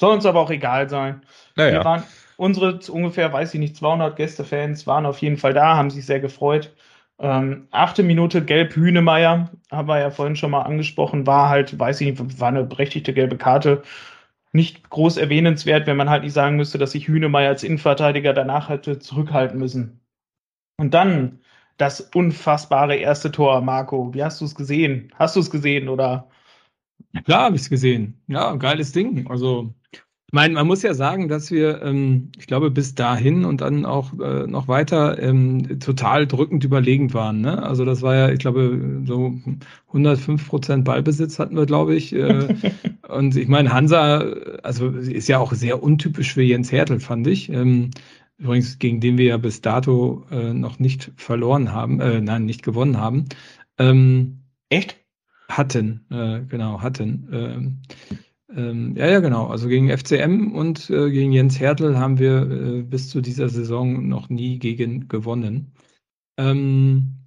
Soll uns aber auch egal sein. Naja. Wir waren, unsere ungefähr, weiß ich nicht, 200 Gästefans waren auf jeden Fall da, haben sich sehr gefreut. Ähm, achte Minute Gelb Hühnemeier, haben wir ja vorhin schon mal angesprochen, war halt, weiß ich nicht, war eine berechtigte gelbe Karte. Nicht groß erwähnenswert, wenn man halt nicht sagen müsste, dass sich Hühnemeier als Innenverteidiger danach hätte zurückhalten müssen. Und dann das unfassbare erste Tor, Marco. Wie hast du es gesehen? Hast du es gesehen oder? Ja, klar habe ich es gesehen. Ja, geiles Ding. Also meine, man muss ja sagen, dass wir, ähm, ich glaube, bis dahin und dann auch äh, noch weiter ähm, total drückend überlegen waren. Ne? Also das war ja, ich glaube, so 105 Prozent Ballbesitz hatten wir, glaube ich. Äh, und ich meine, Hansa, also ist ja auch sehr untypisch für Jens Hertel, fand ich. Ähm, übrigens, gegen den wir ja bis dato äh, noch nicht verloren haben, äh, nein, nicht gewonnen haben. Ähm, Echt? Hatten, äh, genau, hatten. Ähm, ja, ja, genau. Also gegen FCM und äh, gegen Jens Hertel haben wir äh, bis zu dieser Saison noch nie gegen gewonnen. Ähm,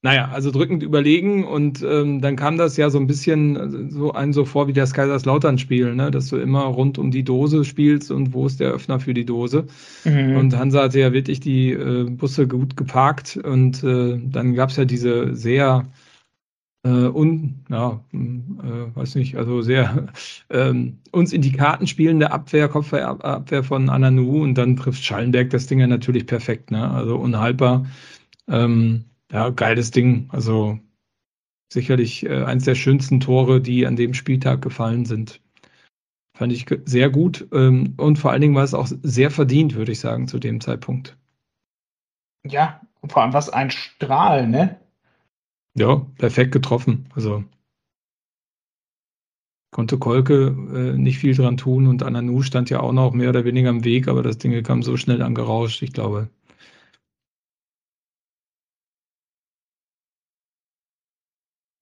naja, also drückend überlegen und ähm, dann kam das ja so ein bisschen äh, so ein so vor wie das Kaiserslautern-Spiel, ne? dass du immer rund um die Dose spielst und wo ist der Öffner für die Dose. Mhm. Und Hansa hatte ja wirklich die äh, Busse gut geparkt und äh, dann gab es ja diese sehr und, ja, hm, äh, weiß nicht, also sehr ähm, uns in die Karten spielende Abwehr, Kopfabwehr von Ananu und dann trifft Schallenberg das Ding ja natürlich perfekt, ne? Also unhaltbar. Ähm, ja, geiles Ding. Also sicherlich äh, eins der schönsten Tore, die an dem Spieltag gefallen sind. Fand ich sehr gut ähm, und vor allen Dingen war es auch sehr verdient, würde ich sagen, zu dem Zeitpunkt. Ja, vor allem was ein Strahl, ne? Ja, perfekt getroffen. Also konnte Kolke äh, nicht viel dran tun und Ananu stand ja auch noch mehr oder weniger im Weg, aber das Ding kam so schnell angerauscht, ich glaube.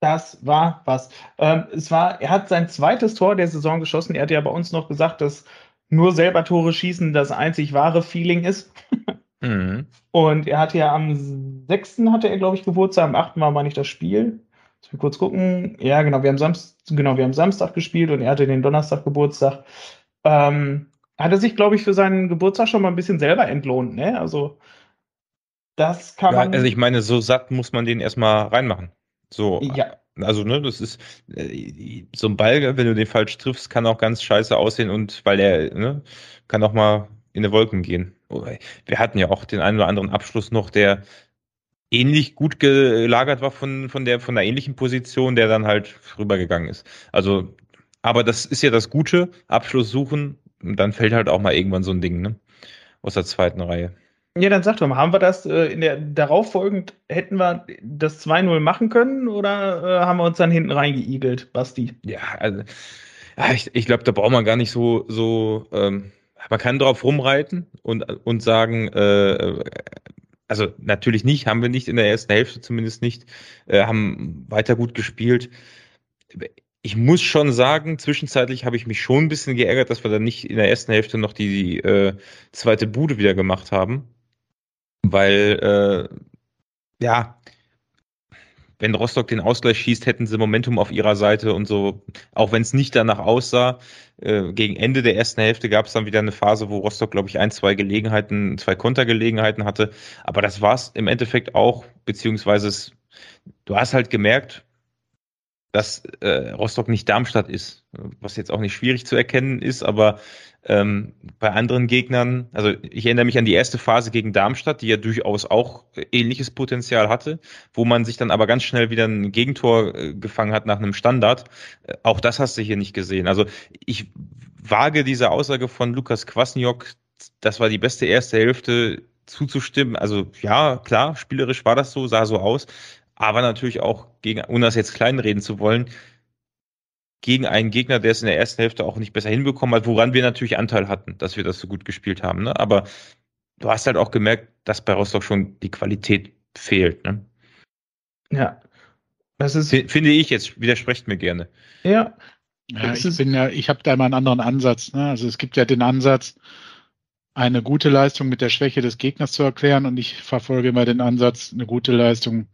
Das war was. Ähm, es war, er hat sein zweites Tor der Saison geschossen. Er hat ja bei uns noch gesagt, dass nur selber Tore schießen das einzig wahre Feeling ist. Mhm. Und er hatte ja am 6. hatte er, glaube ich, Geburtstag, am 8. war mal nicht das Spiel. Lass mich kurz gucken. Ja, genau, wir haben Samstag, genau, wir haben Samstag gespielt und er hatte den Donnerstag Geburtstag. Ähm, hat er sich, glaube ich, für seinen Geburtstag schon mal ein bisschen selber entlohnt, ne? Also, das kann ja, man. Also, ich meine, so satt muss man den erstmal reinmachen. So, ja. Also, ne, das ist äh, so ein Ball, wenn du den falsch triffst, kann auch ganz scheiße aussehen und weil er, ne, kann auch mal in die Wolken gehen. Wir hatten ja auch den einen oder anderen Abschluss noch, der ähnlich gut gelagert war von, von der, von der ähnlichen Position, der dann halt rübergegangen ist. Also, aber das ist ja das Gute, Abschluss suchen, und dann fällt halt auch mal irgendwann so ein Ding, ne? Aus der zweiten Reihe. Ja, dann sag doch mal, haben wir das äh, in der darauffolgend, hätten wir das 2-0 machen können oder äh, haben wir uns dann hinten reingeigelt, Basti? Ja, also ich, ich glaube, da braucht man gar nicht so, so ähm, man kann drauf rumreiten und, und sagen, äh, also natürlich nicht, haben wir nicht in der ersten Hälfte zumindest nicht, äh, haben weiter gut gespielt. Ich muss schon sagen, zwischenzeitlich habe ich mich schon ein bisschen geärgert, dass wir dann nicht in der ersten Hälfte noch die, die äh, zweite Bude wieder gemacht haben weil äh, ja, wenn Rostock den Ausgleich schießt, hätten sie Momentum auf ihrer Seite und so, auch wenn es nicht danach aussah. Äh, gegen Ende der ersten Hälfte gab es dann wieder eine Phase, wo Rostock, glaube ich, ein, zwei Gelegenheiten, zwei Kontergelegenheiten hatte. Aber das war es im Endeffekt auch, beziehungsweise es, du hast halt gemerkt, dass äh, Rostock nicht Darmstadt ist, was jetzt auch nicht schwierig zu erkennen ist, aber ähm, bei anderen Gegnern, also ich erinnere mich an die erste Phase gegen Darmstadt, die ja durchaus auch ähnliches Potenzial hatte, wo man sich dann aber ganz schnell wieder ein Gegentor äh, gefangen hat nach einem Standard. Äh, auch das hast du hier nicht gesehen. Also ich wage diese Aussage von Lukas Kwasniok, das war die beste erste Hälfte zuzustimmen. Also ja, klar, spielerisch war das so, sah so aus aber natürlich auch gegen, ohne das jetzt kleinreden zu wollen, gegen einen Gegner, der es in der ersten Hälfte auch nicht besser hinbekommen hat, woran wir natürlich Anteil hatten, dass wir das so gut gespielt haben. Ne? Aber du hast halt auch gemerkt, dass bei Rostock schon die Qualität fehlt. Ne? Ja. Das ist finde ich jetzt, widersprecht mir gerne. Ja. ja ich bin ja, ich habe da immer einen anderen Ansatz. Ne? Also es gibt ja den Ansatz, eine gute Leistung mit der Schwäche des Gegners zu erklären und ich verfolge immer den Ansatz, eine gute Leistung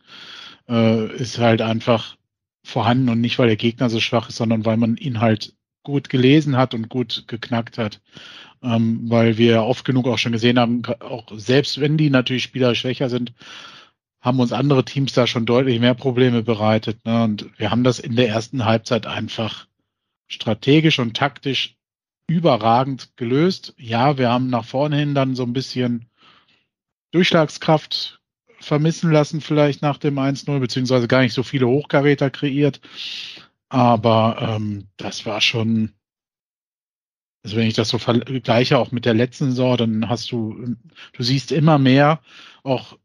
äh, ist halt einfach vorhanden und nicht, weil der Gegner so schwach ist, sondern weil man ihn halt gut gelesen hat und gut geknackt hat. Ähm, weil wir oft genug auch schon gesehen haben, auch selbst wenn die natürlich Spieler schwächer sind, haben uns andere Teams da schon deutlich mehr Probleme bereitet. Ne? Und wir haben das in der ersten Halbzeit einfach strategisch und taktisch überragend gelöst. Ja, wir haben nach vorne hin dann so ein bisschen Durchschlagskraft vermissen lassen, vielleicht nach dem 1-0, beziehungsweise gar nicht so viele Hochkaräter kreiert. Aber ähm, das war schon, also wenn ich das so vergleiche auch mit der letzten Saison, dann hast du, du siehst immer mehr, auch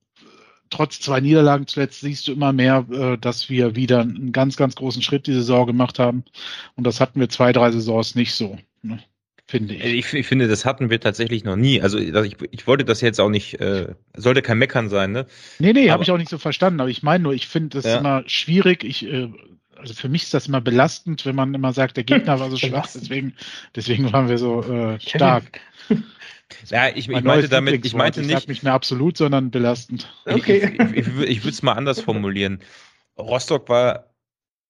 trotz zwei Niederlagen zuletzt siehst du immer mehr, äh, dass wir wieder einen ganz, ganz großen Schritt diese Saison gemacht haben. Und das hatten wir zwei, drei Saisons nicht so. Ne? Finde ich. ich. ich. finde, das hatten wir tatsächlich noch nie. Also ich, ich wollte das jetzt auch nicht, äh, sollte kein Meckern sein, ne? Nee, nee, habe ich auch nicht so verstanden. Aber ich meine nur, ich finde das ja. immer schwierig. Ich, äh, also für mich ist das immer belastend, wenn man immer sagt, der Gegner war so schwach, deswegen, deswegen waren wir so äh, stark. Ja, ich, ich meinte damit, ich meinte nicht. Ich sag nicht mehr absolut, sondern belastend. Okay. Ich, ich, ich, ich würde es mal anders formulieren. Rostock war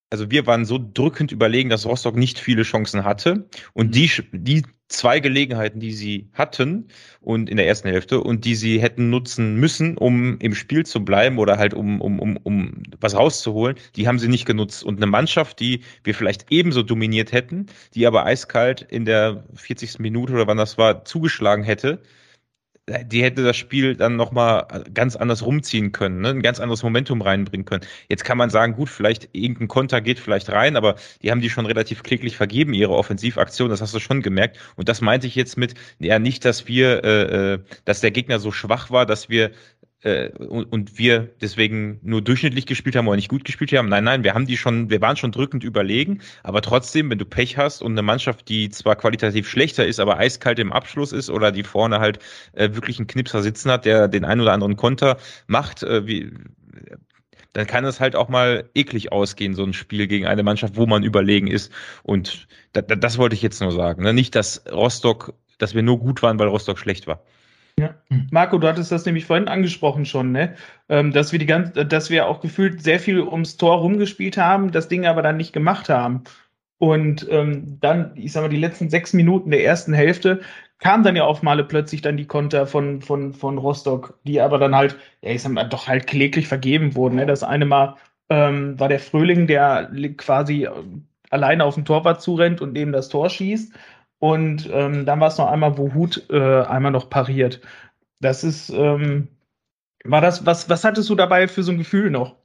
also wir waren so drückend überlegen, dass Rostock nicht viele Chancen hatte. Und die, die zwei Gelegenheiten, die sie hatten und in der ersten Hälfte und die sie hätten nutzen müssen, um im Spiel zu bleiben oder halt um, um, um, um was rauszuholen, die haben sie nicht genutzt. Und eine Mannschaft, die wir vielleicht ebenso dominiert hätten, die aber eiskalt in der 40. Minute oder wann das war, zugeschlagen hätte, die hätte das Spiel dann nochmal ganz anders rumziehen können, ne? ein ganz anderes Momentum reinbringen können. Jetzt kann man sagen, gut, vielleicht irgendein Konter geht vielleicht rein, aber die haben die schon relativ kläglich vergeben, ihre Offensivaktion, das hast du schon gemerkt. Und das meinte ich jetzt mit, ja nicht, dass wir, äh, äh dass der Gegner so schwach war, dass wir äh, und, und wir deswegen nur durchschnittlich gespielt haben oder nicht gut gespielt haben. Nein, nein, wir haben die schon, wir waren schon drückend überlegen, aber trotzdem, wenn du Pech hast und eine Mannschaft, die zwar qualitativ schlechter ist, aber eiskalt im Abschluss ist oder die vorne halt äh, wirklich einen Knipser sitzen hat, der den ein oder anderen Konter macht, äh, wie, dann kann es halt auch mal eklig ausgehen, so ein Spiel gegen eine Mannschaft, wo man überlegen ist. Und da, da, das wollte ich jetzt nur sagen. Ne? Nicht, dass Rostock, dass wir nur gut waren, weil Rostock schlecht war. Ja. Marco, du hattest das nämlich vorhin angesprochen schon, ne? Ähm, dass wir die ganze, dass wir auch gefühlt sehr viel ums Tor rumgespielt haben, das Ding aber dann nicht gemacht haben. Und ähm, dann, ich sag mal, die letzten sechs Minuten der ersten Hälfte kam dann ja auf Male plötzlich dann die Konter von, von, von Rostock, die aber dann halt, ja, ich sag mal, doch halt kläglich vergeben wurden. Ne? Das eine Mal ähm, war der Fröhling, der quasi äh, alleine auf den Torwart zurennt und neben das Tor schießt. Und ähm, dann war es noch einmal, wo Hut äh, einmal noch pariert. Das ist, ähm, war das, was, was hattest du dabei für so ein Gefühl noch?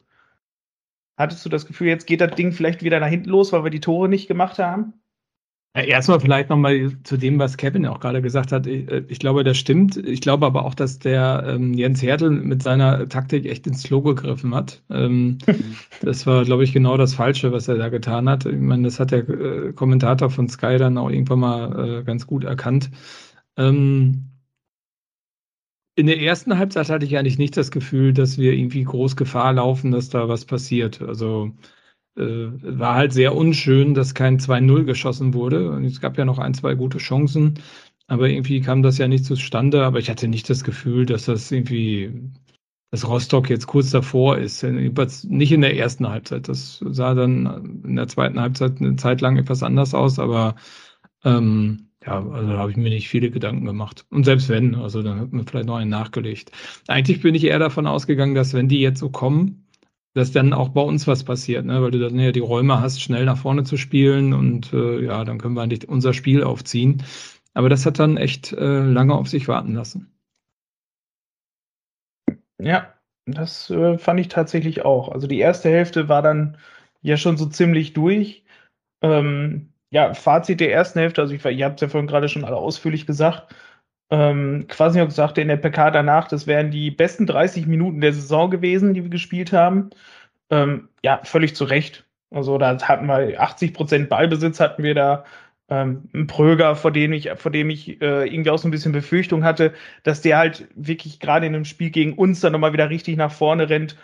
Hattest du das Gefühl, jetzt geht das Ding vielleicht wieder nach hinten los, weil wir die Tore nicht gemacht haben? Erstmal vielleicht nochmal zu dem, was Kevin auch gerade gesagt hat. Ich, äh, ich, glaube, das stimmt. Ich glaube aber auch, dass der ähm, Jens Hertel mit seiner Taktik echt ins Klo gegriffen hat. Ähm, das war, glaube ich, genau das Falsche, was er da getan hat. Ich meine, das hat der äh, Kommentator von Sky dann auch irgendwann mal äh, ganz gut erkannt. Ähm, in der ersten Halbzeit hatte ich eigentlich nicht das Gefühl, dass wir irgendwie groß Gefahr laufen, dass da was passiert. Also äh, war halt sehr unschön, dass kein 2-0 geschossen wurde. Und es gab ja noch ein, zwei gute Chancen, aber irgendwie kam das ja nicht zustande. Aber ich hatte nicht das Gefühl, dass das irgendwie, dass Rostock jetzt kurz davor ist. Nicht in der ersten Halbzeit. Das sah dann in der zweiten Halbzeit eine Zeit lang etwas anders aus, aber ähm, ja, also da habe ich mir nicht viele Gedanken gemacht. Und selbst wenn, also dann hat man vielleicht noch einen nachgelegt. Eigentlich bin ich eher davon ausgegangen, dass wenn die jetzt so kommen, dass dann auch bei uns was passiert, ne? weil du dann ja die Räume hast, schnell nach vorne zu spielen und äh, ja, dann können wir eigentlich unser Spiel aufziehen. Aber das hat dann echt äh, lange auf sich warten lassen. Ja, das äh, fand ich tatsächlich auch. Also die erste Hälfte war dann ja schon so ziemlich durch. Ähm, ja, Fazit der ersten Hälfte, also ich, ihr habt es ja vorhin gerade schon alle ausführlich gesagt, ähm, Quasniok sagte in der PK danach, das wären die besten 30 Minuten der Saison gewesen, die wir gespielt haben. Ähm, ja, völlig zu Recht. Also da hatten wir 80 Prozent Ballbesitz, hatten wir da ähm, einen Pröger, vor dem ich, vor dem ich äh, irgendwie auch so ein bisschen Befürchtung hatte, dass der halt wirklich gerade in einem Spiel gegen uns dann nochmal wieder richtig nach vorne rennt,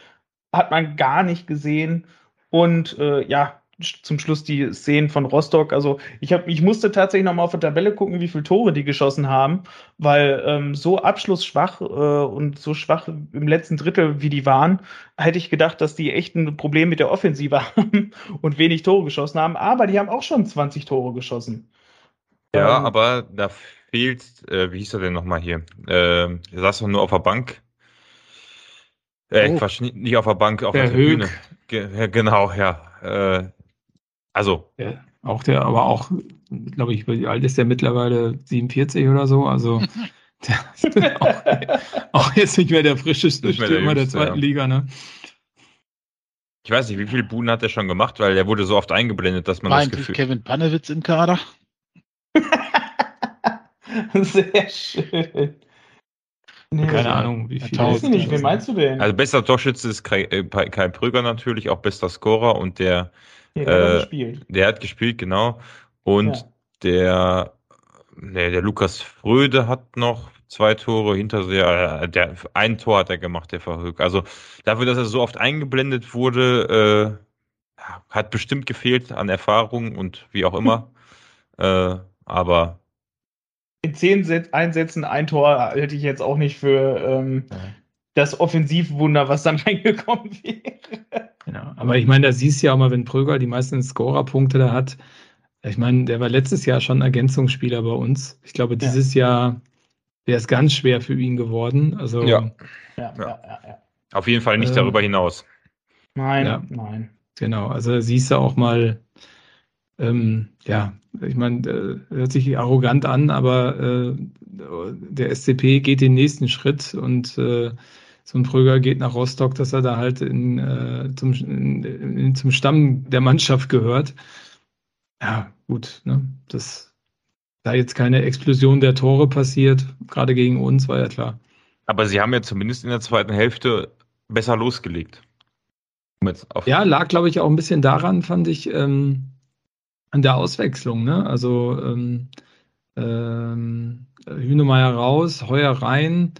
hat man gar nicht gesehen. Und äh, ja, zum Schluss die Szenen von Rostock. Also ich habe, ich musste tatsächlich noch mal auf der Tabelle gucken, wie viele Tore die geschossen haben, weil ähm, so abschlussschwach äh, und so schwach im letzten Drittel wie die waren, hätte ich gedacht, dass die echt ein Problem mit der Offensive haben und wenig Tore geschossen haben. Aber die haben auch schon 20 Tore geschossen. Ja, ähm, aber da fehlt, äh, wie hieß er denn noch mal hier? Äh, er saß doch nur auf der Bank. Äh, oh. Quatsch, nicht auf der Bank, auf der, der Tribüne. Ge genau, ja. Äh, also. Ja, auch der, aber auch, glaube ich, wie alt ist der mittlerweile? 47 oder so? Also. der ist auch, auch, jetzt nicht mehr der frischeste Stürmer der, der zweiten ja. Liga, ne? Ich weiß nicht, wie viele Buden hat er schon gemacht, weil der wurde so oft eingeblendet, dass man War das Gefühl. Kevin Panewitz im Kader? Sehr schön. Nee, Keine Ahnung, wie viel. Weiß nicht, wen meinst du denn? Also bester Torschütze ist Kai, äh, Kai Prüger natürlich, auch bester Scorer und der Der äh, hat gespielt. Der hat gespielt, genau. Und ja. der, nee, der Lukas Fröde hat noch zwei Tore hinter sich. Äh, der, ein Tor hat er gemacht, der Verhög. Also dafür, dass er so oft eingeblendet wurde, äh, hat bestimmt gefehlt an Erfahrung und wie auch immer. äh, aber in zehn Einsätzen ein Tor hätte ich jetzt auch nicht für ähm, das Offensivwunder, was dann reingekommen wäre. Genau. Aber ich meine, da siehst du ja auch mal, wenn Pröger die meisten Scorerpunkte da hat. Ich meine, der war letztes Jahr schon Ergänzungsspieler bei uns. Ich glaube, dieses ja. Jahr wäre es ganz schwer für ihn geworden. Also, ja. Ja, ja. ja Auf jeden Fall nicht äh, darüber hinaus. Nein, nein. Genau, also siehst du auch mal, ähm, ja, ich meine, äh, hört sich arrogant an, aber äh, der SCP geht den nächsten Schritt und äh, so ein Pröger geht nach Rostock, dass er da halt in, äh, zum, in, in, zum Stamm der Mannschaft gehört. Ja, gut, ne? Das, da jetzt keine Explosion der Tore passiert, gerade gegen uns, war ja klar. Aber sie haben ja zumindest in der zweiten Hälfte besser losgelegt. ja, lag, glaube ich, auch ein bisschen daran, fand ich, ähm, an der Auswechslung. Ne? Also ähm, ähm, Hünemeyer raus, Heuer rein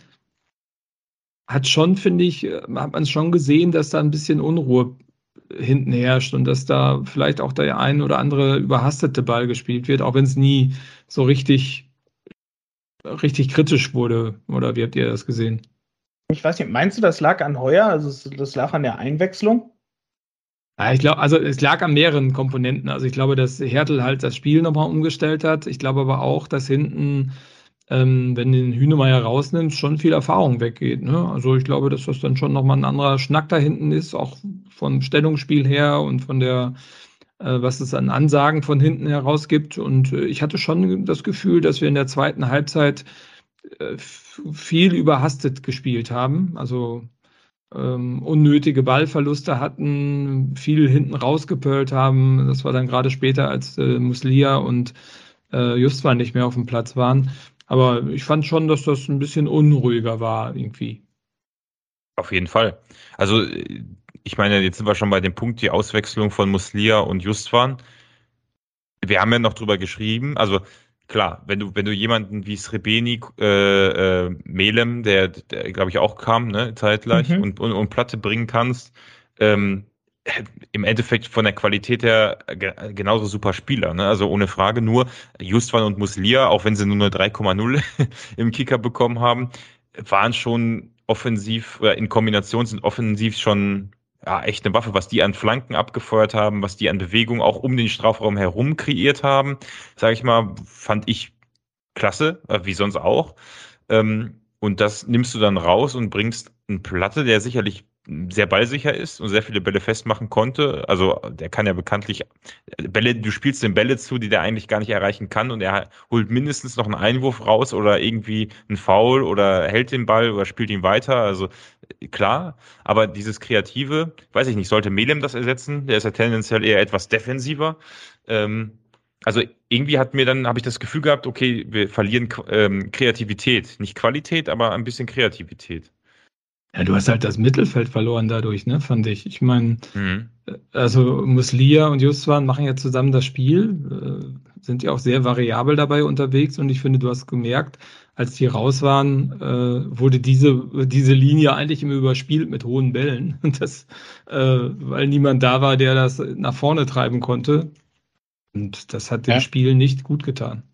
hat schon, finde ich, äh, hat man schon gesehen, dass da ein bisschen Unruhe hinten herrscht und dass da vielleicht auch der ein oder andere überhastete Ball gespielt wird, auch wenn es nie so richtig, richtig kritisch wurde. Oder wie habt ihr das gesehen? Ich weiß nicht, meinst du, das lag an Heuer? Also das lag an der Einwechslung? Ja, ich glaube, also es lag an mehreren Komponenten. Also ich glaube, dass Hertel halt das Spiel nochmal umgestellt hat. Ich glaube aber auch, dass hinten ähm, wenn den Hühnemeier rausnimmst, schon viel Erfahrung weggeht. Ne? Also ich glaube, dass das dann schon nochmal ein anderer Schnack da hinten ist, auch vom Stellungsspiel her und von der, äh, was es an Ansagen von hinten heraus gibt. Und äh, ich hatte schon das Gefühl, dass wir in der zweiten Halbzeit äh, viel überhastet gespielt haben. Also ähm, unnötige Ballverluste hatten, viel hinten rausgepölt haben. Das war dann gerade später, als äh, Muslia und äh, Justwan nicht mehr auf dem Platz waren. Aber ich fand schon, dass das ein bisschen unruhiger war irgendwie. Auf jeden Fall. Also ich meine, jetzt sind wir schon bei dem Punkt, die Auswechslung von Muslia und Justwan. Wir haben ja noch drüber geschrieben, also klar, wenn du, wenn du jemanden wie Srebeni, äh, äh, Melem, der, der glaube ich auch kam, ne, zeitgleich, mhm. und, und, und Platte bringen kannst, ähm, im Endeffekt von der Qualität her genauso super Spieler, ne? Also ohne Frage. Nur Justwan und Muslia, auch wenn sie nur eine 3,0 im Kicker bekommen haben, waren schon offensiv oder in Kombination sind offensiv schon ja, echt eine Waffe, was die an Flanken abgefeuert haben, was die an Bewegung auch um den Strafraum herum kreiert haben, sage ich mal, fand ich klasse, äh, wie sonst auch. Ähm, und das nimmst du dann raus und bringst einen Platte, der sicherlich sehr ballsicher ist und sehr viele Bälle festmachen konnte. Also der kann ja bekanntlich Bälle, du spielst den Bälle zu, die der eigentlich gar nicht erreichen kann und er holt mindestens noch einen Einwurf raus oder irgendwie einen Foul oder hält den Ball oder spielt ihn weiter. Also klar, aber dieses Kreative, weiß ich nicht, sollte Melem das ersetzen? Der ist ja tendenziell eher etwas defensiver. Ähm, also irgendwie hat mir dann, habe ich das Gefühl gehabt, okay, wir verlieren ähm, Kreativität. Nicht Qualität, aber ein bisschen Kreativität. Ja, du hast halt das Mittelfeld verloren dadurch, ne, fand ich. Ich meine, mhm. also Muslia und Justwan machen ja zusammen das Spiel, äh, sind ja auch sehr variabel dabei unterwegs und ich finde, du hast gemerkt, als die raus waren, äh, wurde diese, diese Linie eigentlich immer überspielt mit hohen Bällen. Und das, äh, weil niemand da war, der das nach vorne treiben konnte. Und das hat dem ja. Spiel nicht gut getan.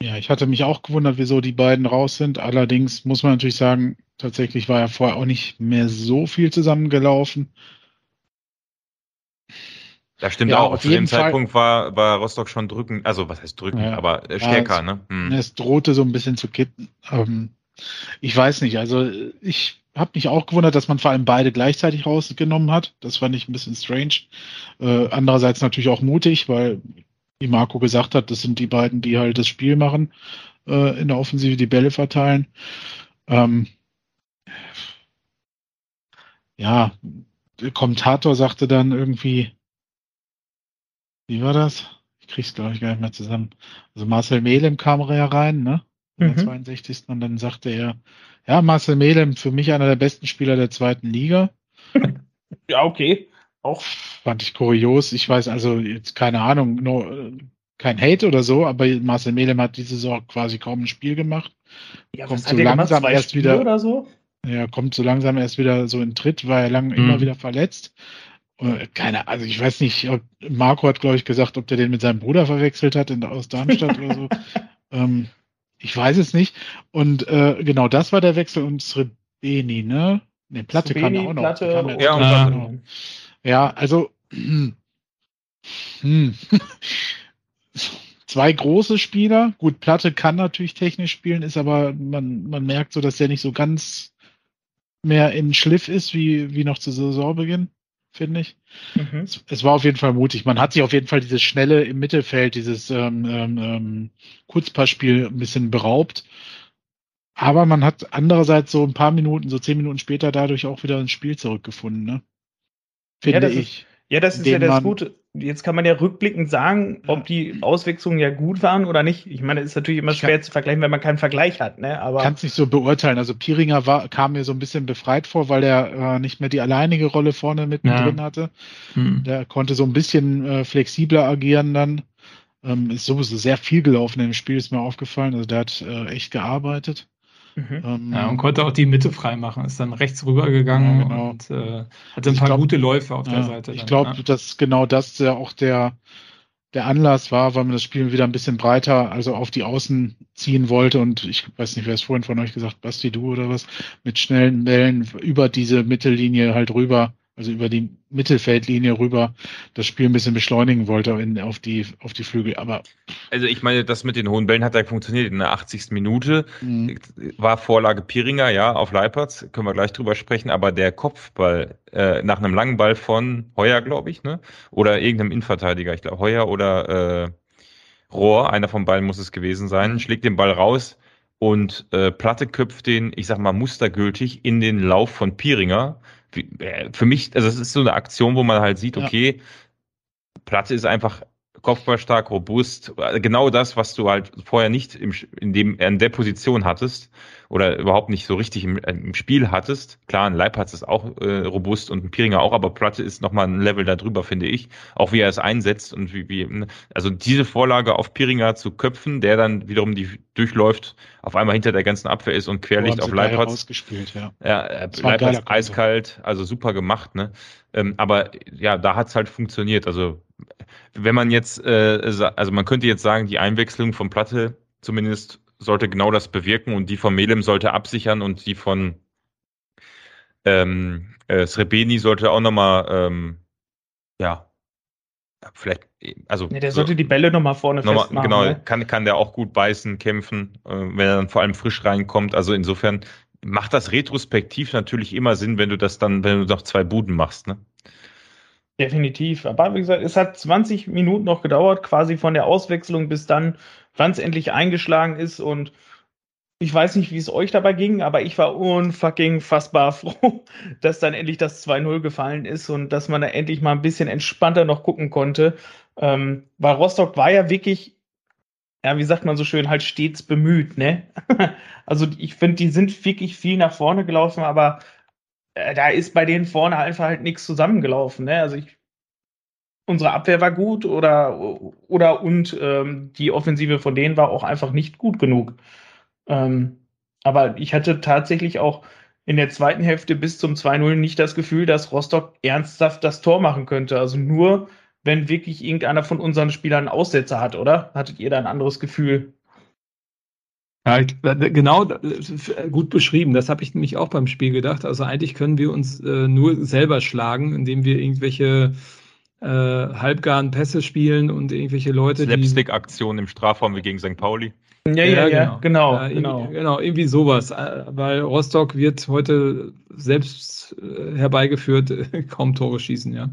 Ja, ich hatte mich auch gewundert, wieso die beiden raus sind. Allerdings muss man natürlich sagen, tatsächlich war ja vorher auch nicht mehr so viel zusammengelaufen. Das stimmt ja, auch. Zu dem Fall, Zeitpunkt war, war Rostock schon drücken, also was heißt drücken, ja, aber äh, stärker, ja, es, ne? Hm. Es drohte so ein bisschen zu kippen. Ähm, ich weiß nicht, also ich habe mich auch gewundert, dass man vor allem beide gleichzeitig rausgenommen hat. Das fand ich ein bisschen strange. Äh, andererseits natürlich auch mutig, weil wie Marco gesagt hat, das sind die beiden, die halt das Spiel machen, äh, in der Offensive die Bälle verteilen. Ähm, ja, der Kommentator sagte dann irgendwie, wie war das? Ich krieg's glaube ich gar nicht mehr zusammen. Also Marcel Melem kam ja rein, ne? In mhm. der 62. Und dann sagte er, ja, Marcel Melem, für mich einer der besten Spieler der zweiten Liga. ja, okay. Auch fand ich kurios. Ich weiß also jetzt keine Ahnung, nur, kein Hate oder so, aber Marcel Melem hat diese Saison quasi kaum ein Spiel gemacht. Ja, kommt so langsam gemacht, erst Spiele wieder oder so. Ja, kommt so langsam erst wieder so in Tritt, war er lang mhm. immer wieder verletzt. Keine, also ich weiß nicht, ob, Marco hat glaube ich gesagt, ob der den mit seinem Bruder verwechselt hat in, aus Darmstadt oder so. Ähm, ich weiß es nicht. Und äh, genau das war der Wechsel und Srebeni, ne? Ne, Platte Srebeni, kam auch noch. Platte, kam ja, und Platte. Ja, also hm, zwei große Spieler. Gut, Platte kann natürlich technisch spielen, ist aber, man, man merkt so, dass der nicht so ganz mehr in Schliff ist, wie, wie noch zu Saisonbeginn, finde ich. Mhm. Es, es, war auf jeden Fall mutig. Man hat sich auf jeden Fall dieses Schnelle im Mittelfeld, dieses ähm, ähm, ähm Kurzpassspiel ein bisschen beraubt. Aber man hat andererseits so ein paar Minuten, so zehn Minuten später dadurch auch wieder ins Spiel zurückgefunden, ne? Finde ja, ich. Ist, ja, das ist ja das Gute. Jetzt kann man ja rückblickend sagen, ob die Auswechslungen ja gut waren oder nicht. Ich meine, es ist natürlich immer schwer zu vergleichen, wenn man keinen Vergleich hat. Ne? Aber kann es nicht so beurteilen. Also Piringer war, kam mir so ein bisschen befreit vor, weil er äh, nicht mehr die alleinige Rolle vorne mittendrin ja. hatte. Hm. Der konnte so ein bisschen äh, flexibler agieren dann. Ähm, ist sowieso sehr viel gelaufen im Spiel, ist mir aufgefallen. Also der hat äh, echt gearbeitet. Mhm. Ähm, ja, und konnte auch die Mitte freimachen, ist dann rechts rübergegangen ja, genau. und äh, hatte ein paar glaub, gute Läufe auf der Seite. Ich glaube, ja. dass genau das ja auch der, der Anlass war, weil man das Spiel wieder ein bisschen breiter, also auf die Außen ziehen wollte und ich weiß nicht, wer es vorhin von euch gesagt, Basti, du oder was, mit schnellen Bällen über diese Mittellinie halt rüber, also über die Mittelfeldlinie rüber das Spiel ein bisschen beschleunigen wollte in, auf, die, auf die Flügel. Aber also ich meine, das mit den hohen Bällen hat ja funktioniert. In der 80. Minute mhm. war Vorlage Piringer, ja, auf Leipertz, können wir gleich drüber sprechen, aber der Kopfball äh, nach einem langen Ball von Heuer, glaube ich, ne? Oder irgendeinem Innenverteidiger, ich glaube Heuer oder äh, Rohr, einer von beiden muss es gewesen sein, schlägt den Ball raus und äh, Platte köpft den, ich sag mal, mustergültig in den Lauf von Piringer. Äh, für mich, also es ist so eine Aktion, wo man halt sieht, okay, ja. Platte ist einfach kopfballstark, robust, genau das, was du halt vorher nicht im, in dem in der Position hattest oder überhaupt nicht so richtig im, im Spiel hattest. Klar, ein Leipatz ist auch äh, robust und ein Piringer auch, aber Platte ist nochmal ein Level darüber, finde ich. Auch wie er es einsetzt und wie, wie ne? also diese Vorlage auf Piringer zu köpfen, der dann wiederum die durchläuft, auf einmal hinter der ganzen Abwehr ist und querlicht auf Leipatz. Ja, ja äh, Leipatz eiskalt, also super gemacht, ne? Ähm, aber ja, da hat's halt funktioniert. Also wenn man jetzt, äh, also man könnte jetzt sagen, die Einwechslung von Platte zumindest sollte genau das bewirken und die von Melem sollte absichern und die von ähm, äh, Srebeni sollte auch nochmal, ähm, ja, vielleicht, also. Ja, der sollte so, die Bälle nochmal vorne noch festmachen. Genau, ne? kann, kann der auch gut beißen, kämpfen, äh, wenn er dann vor allem frisch reinkommt. Also insofern macht das retrospektiv natürlich immer Sinn, wenn du das dann, wenn du noch zwei Buden machst, ne? Definitiv. Aber wie gesagt, es hat 20 Minuten noch gedauert, quasi von der Auswechslung bis dann, wann es endlich eingeschlagen ist. Und ich weiß nicht, wie es euch dabei ging, aber ich war unfucking fassbar froh, dass dann endlich das 2-0 gefallen ist und dass man da endlich mal ein bisschen entspannter noch gucken konnte. Ähm, weil Rostock war ja wirklich, ja, wie sagt man so schön, halt stets bemüht, ne? also ich finde, die sind wirklich viel nach vorne gelaufen, aber da ist bei denen vorne einfach halt nichts zusammengelaufen. Ne? Also ich, unsere Abwehr war gut oder, oder und ähm, die Offensive von denen war auch einfach nicht gut genug. Ähm, aber ich hatte tatsächlich auch in der zweiten Hälfte bis zum 2-0 nicht das Gefühl, dass Rostock ernsthaft das Tor machen könnte. Also nur, wenn wirklich irgendeiner von unseren Spielern Aussetzer hat, oder? Hattet ihr da ein anderes Gefühl? Ja, genau, gut beschrieben. Das habe ich nämlich auch beim Spiel gedacht. Also eigentlich können wir uns äh, nur selber schlagen, indem wir irgendwelche äh, halbgaren Pässe spielen und irgendwelche Leute. Slapstick-Aktionen im Strafraum wie gegen St. Pauli. Ja, ja, ja, genau. Ja, genau, genau. genau, irgendwie sowas. Äh, weil Rostock wird heute selbst äh, herbeigeführt, kaum Tore schießen, ja.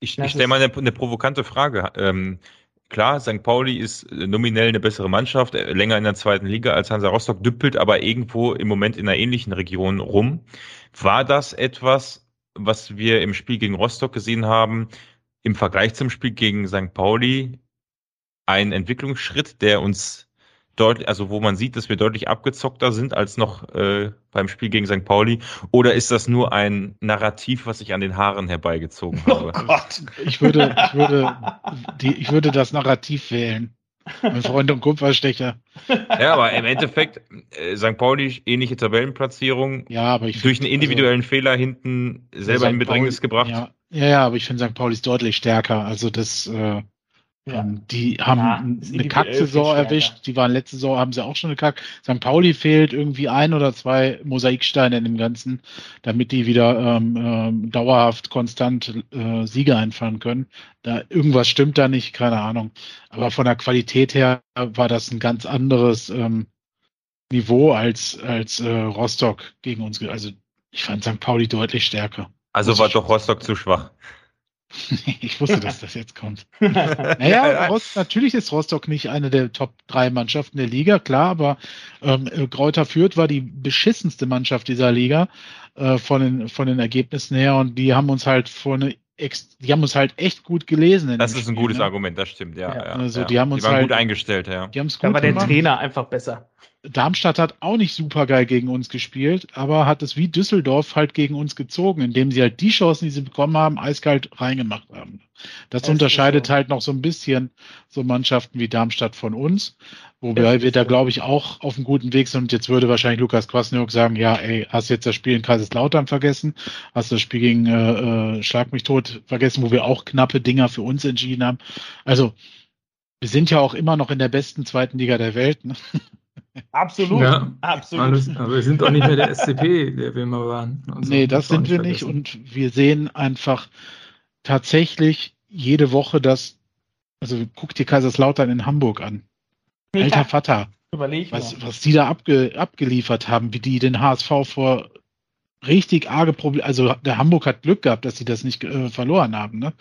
Ich, ich stelle mal eine, eine, provokante Frage. Ähm, Klar, St. Pauli ist äh, nominell eine bessere Mannschaft, äh, länger in der zweiten Liga als Hansa Rostock, düppelt aber irgendwo im Moment in einer ähnlichen Region rum. War das etwas, was wir im Spiel gegen Rostock gesehen haben, im Vergleich zum Spiel gegen St. Pauli, ein Entwicklungsschritt, der uns deutlich, also wo man sieht, dass wir deutlich abgezockter sind als noch äh, beim Spiel gegen St. Pauli? Oder ist das nur ein Narrativ, was ich an den Haaren herbeigezogen oh habe? Oh Gott. Ich würde, ich würde, die, ich würde das Narrativ wählen. Mein Freund und Kupferstecher. Ja, aber im Endeffekt, äh, St. Pauli, ähnliche Tabellenplatzierung. Ja, aber ich Durch einen individuellen also, Fehler hinten selber in Bedrängnis Pauli, gebracht. Ja, ja, ja, aber ich finde St. Pauli ist deutlich stärker. Also das, äh, ja. Ähm, die haben ja, eine Kack-Saison erwischt. Die waren letzte Saison, haben sie auch schon eine Kack. St. Pauli fehlt irgendwie ein oder zwei Mosaiksteine in dem Ganzen, damit die wieder ähm, ähm, dauerhaft konstant äh, Siege einfahren können. Da irgendwas stimmt da nicht, keine Ahnung. Aber von der Qualität her war das ein ganz anderes ähm, Niveau als als äh, Rostock gegen uns. Also ich fand St. Pauli deutlich stärker. Also war doch Rostock zu schwach. ich wusste, dass das jetzt kommt. naja, Rost, natürlich ist Rostock nicht eine der Top 3 Mannschaften der Liga, klar, aber ähm, Kräuter Fürth war die beschissenste Mannschaft dieser Liga äh, von, den, von den Ergebnissen her und die haben uns halt vor eine die haben uns halt echt gut gelesen. das ist Spiel, ein gutes ne? Argument, das stimmt, ja. ja. Also die haben uns die waren halt, gut eingestellt, ja. Die haben's gut da war gemacht. der Trainer einfach besser. Darmstadt hat auch nicht super geil gegen uns gespielt, aber hat es wie Düsseldorf halt gegen uns gezogen, indem sie halt die Chancen, die sie bekommen haben, eiskalt reingemacht haben. Das, das unterscheidet so. halt noch so ein bisschen so Mannschaften wie Darmstadt von uns, wobei wir da, glaube ich, auch auf einem guten Weg sind. Und jetzt würde wahrscheinlich Lukas Kwasniok sagen, ja, ey, hast jetzt das Spiel in Kaiserslautern vergessen, hast das Spiel gegen äh, äh, Schlag mich tot vergessen, wo wir auch knappe Dinger für uns entschieden haben. Also wir sind ja auch immer noch in der besten zweiten Liga der Welt. Ne? Absolut, Ja, absolut. Alles, aber wir sind doch nicht mehr der SCP, der wir mal waren. Also, nee, das sind wir nicht. Und wir sehen einfach tatsächlich jede Woche das, also guck dir Kaiserslautern in Hamburg an. Alter ja, Vater, überleg mal. was, was die da abge, abgeliefert haben, wie die den HSV vor richtig arge Probleme, also der Hamburg hat Glück gehabt, dass sie das nicht äh, verloren haben, ne?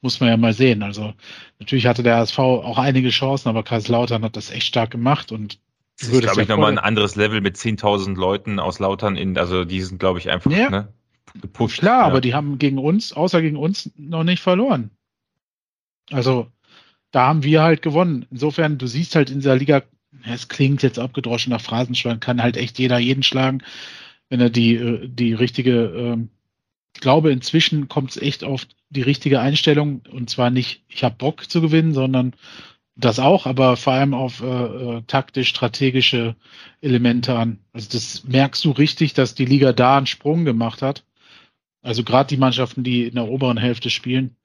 Muss man ja mal sehen. Also natürlich hatte der HSV auch einige Chancen, aber Kaiserslautern hat das echt stark gemacht und Das würde glaube ja ich, nochmal ein anderes Level mit 10.000 Leuten aus Lautern in, also die sind, glaube ich, einfach Ja. ne, gepusht. Klar, ja. aber die haben gegen uns, außer gegen uns, noch nicht verloren. Also, da haben wir halt gewonnen. Insofern, du siehst halt in dieser Liga, es klingt jetzt abgedroschen nach Phrasenschwein, kann halt echt jeder jeden schlagen, wenn er die, äh, die richtige, ähm, ich glaube, inzwischen kommt es echt auf die richtige Einstellung und zwar nicht, ich habe Bock zu gewinnen, sondern das auch, aber vor allem auf äh, äh, taktisch-strategische Elemente an. Also das merkst du richtig, dass die Liga da einen Sprung gemacht hat. Also gerade die Mannschaften, die in der oberen Hälfte spielen.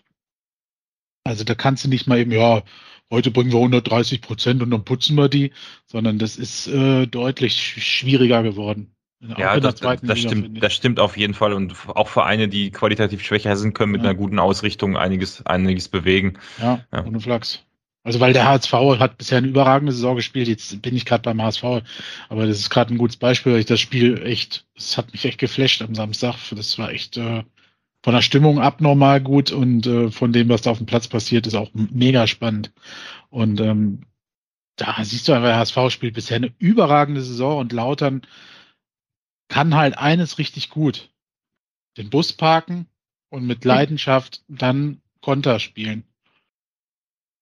Also da kannst du nicht mal eben, ja, heute bringen wir 130 Prozent und dann putzen wir die, sondern das ist äh, deutlich sch- schwieriger geworden. Auch Ja, in der das, zweiten das Liga, stimmt, das stimmt auf jeden Fall. Und auch Vereine, die qualitativ schwächer sind, können mit Ja. einer guten Ausrichtung einiges, einiges bewegen. Ja, Ja. ohne Flachs. Also weil der HSV hat bisher eine überragende Saison gespielt, jetzt bin ich gerade beim HSV, aber das ist gerade ein gutes Beispiel, weil ich das Spiel echt, es hat mich echt geflasht am Samstag. Das war echt äh, von der Stimmung abnormal gut und äh, von dem, was da auf dem Platz passiert, ist auch mega spannend. Und ähm, da siehst du einfach, der HSV spielt bisher eine überragende Saison und Lautern kann halt eines richtig gut. Den Bus parken und mit Leidenschaft dann Konter spielen.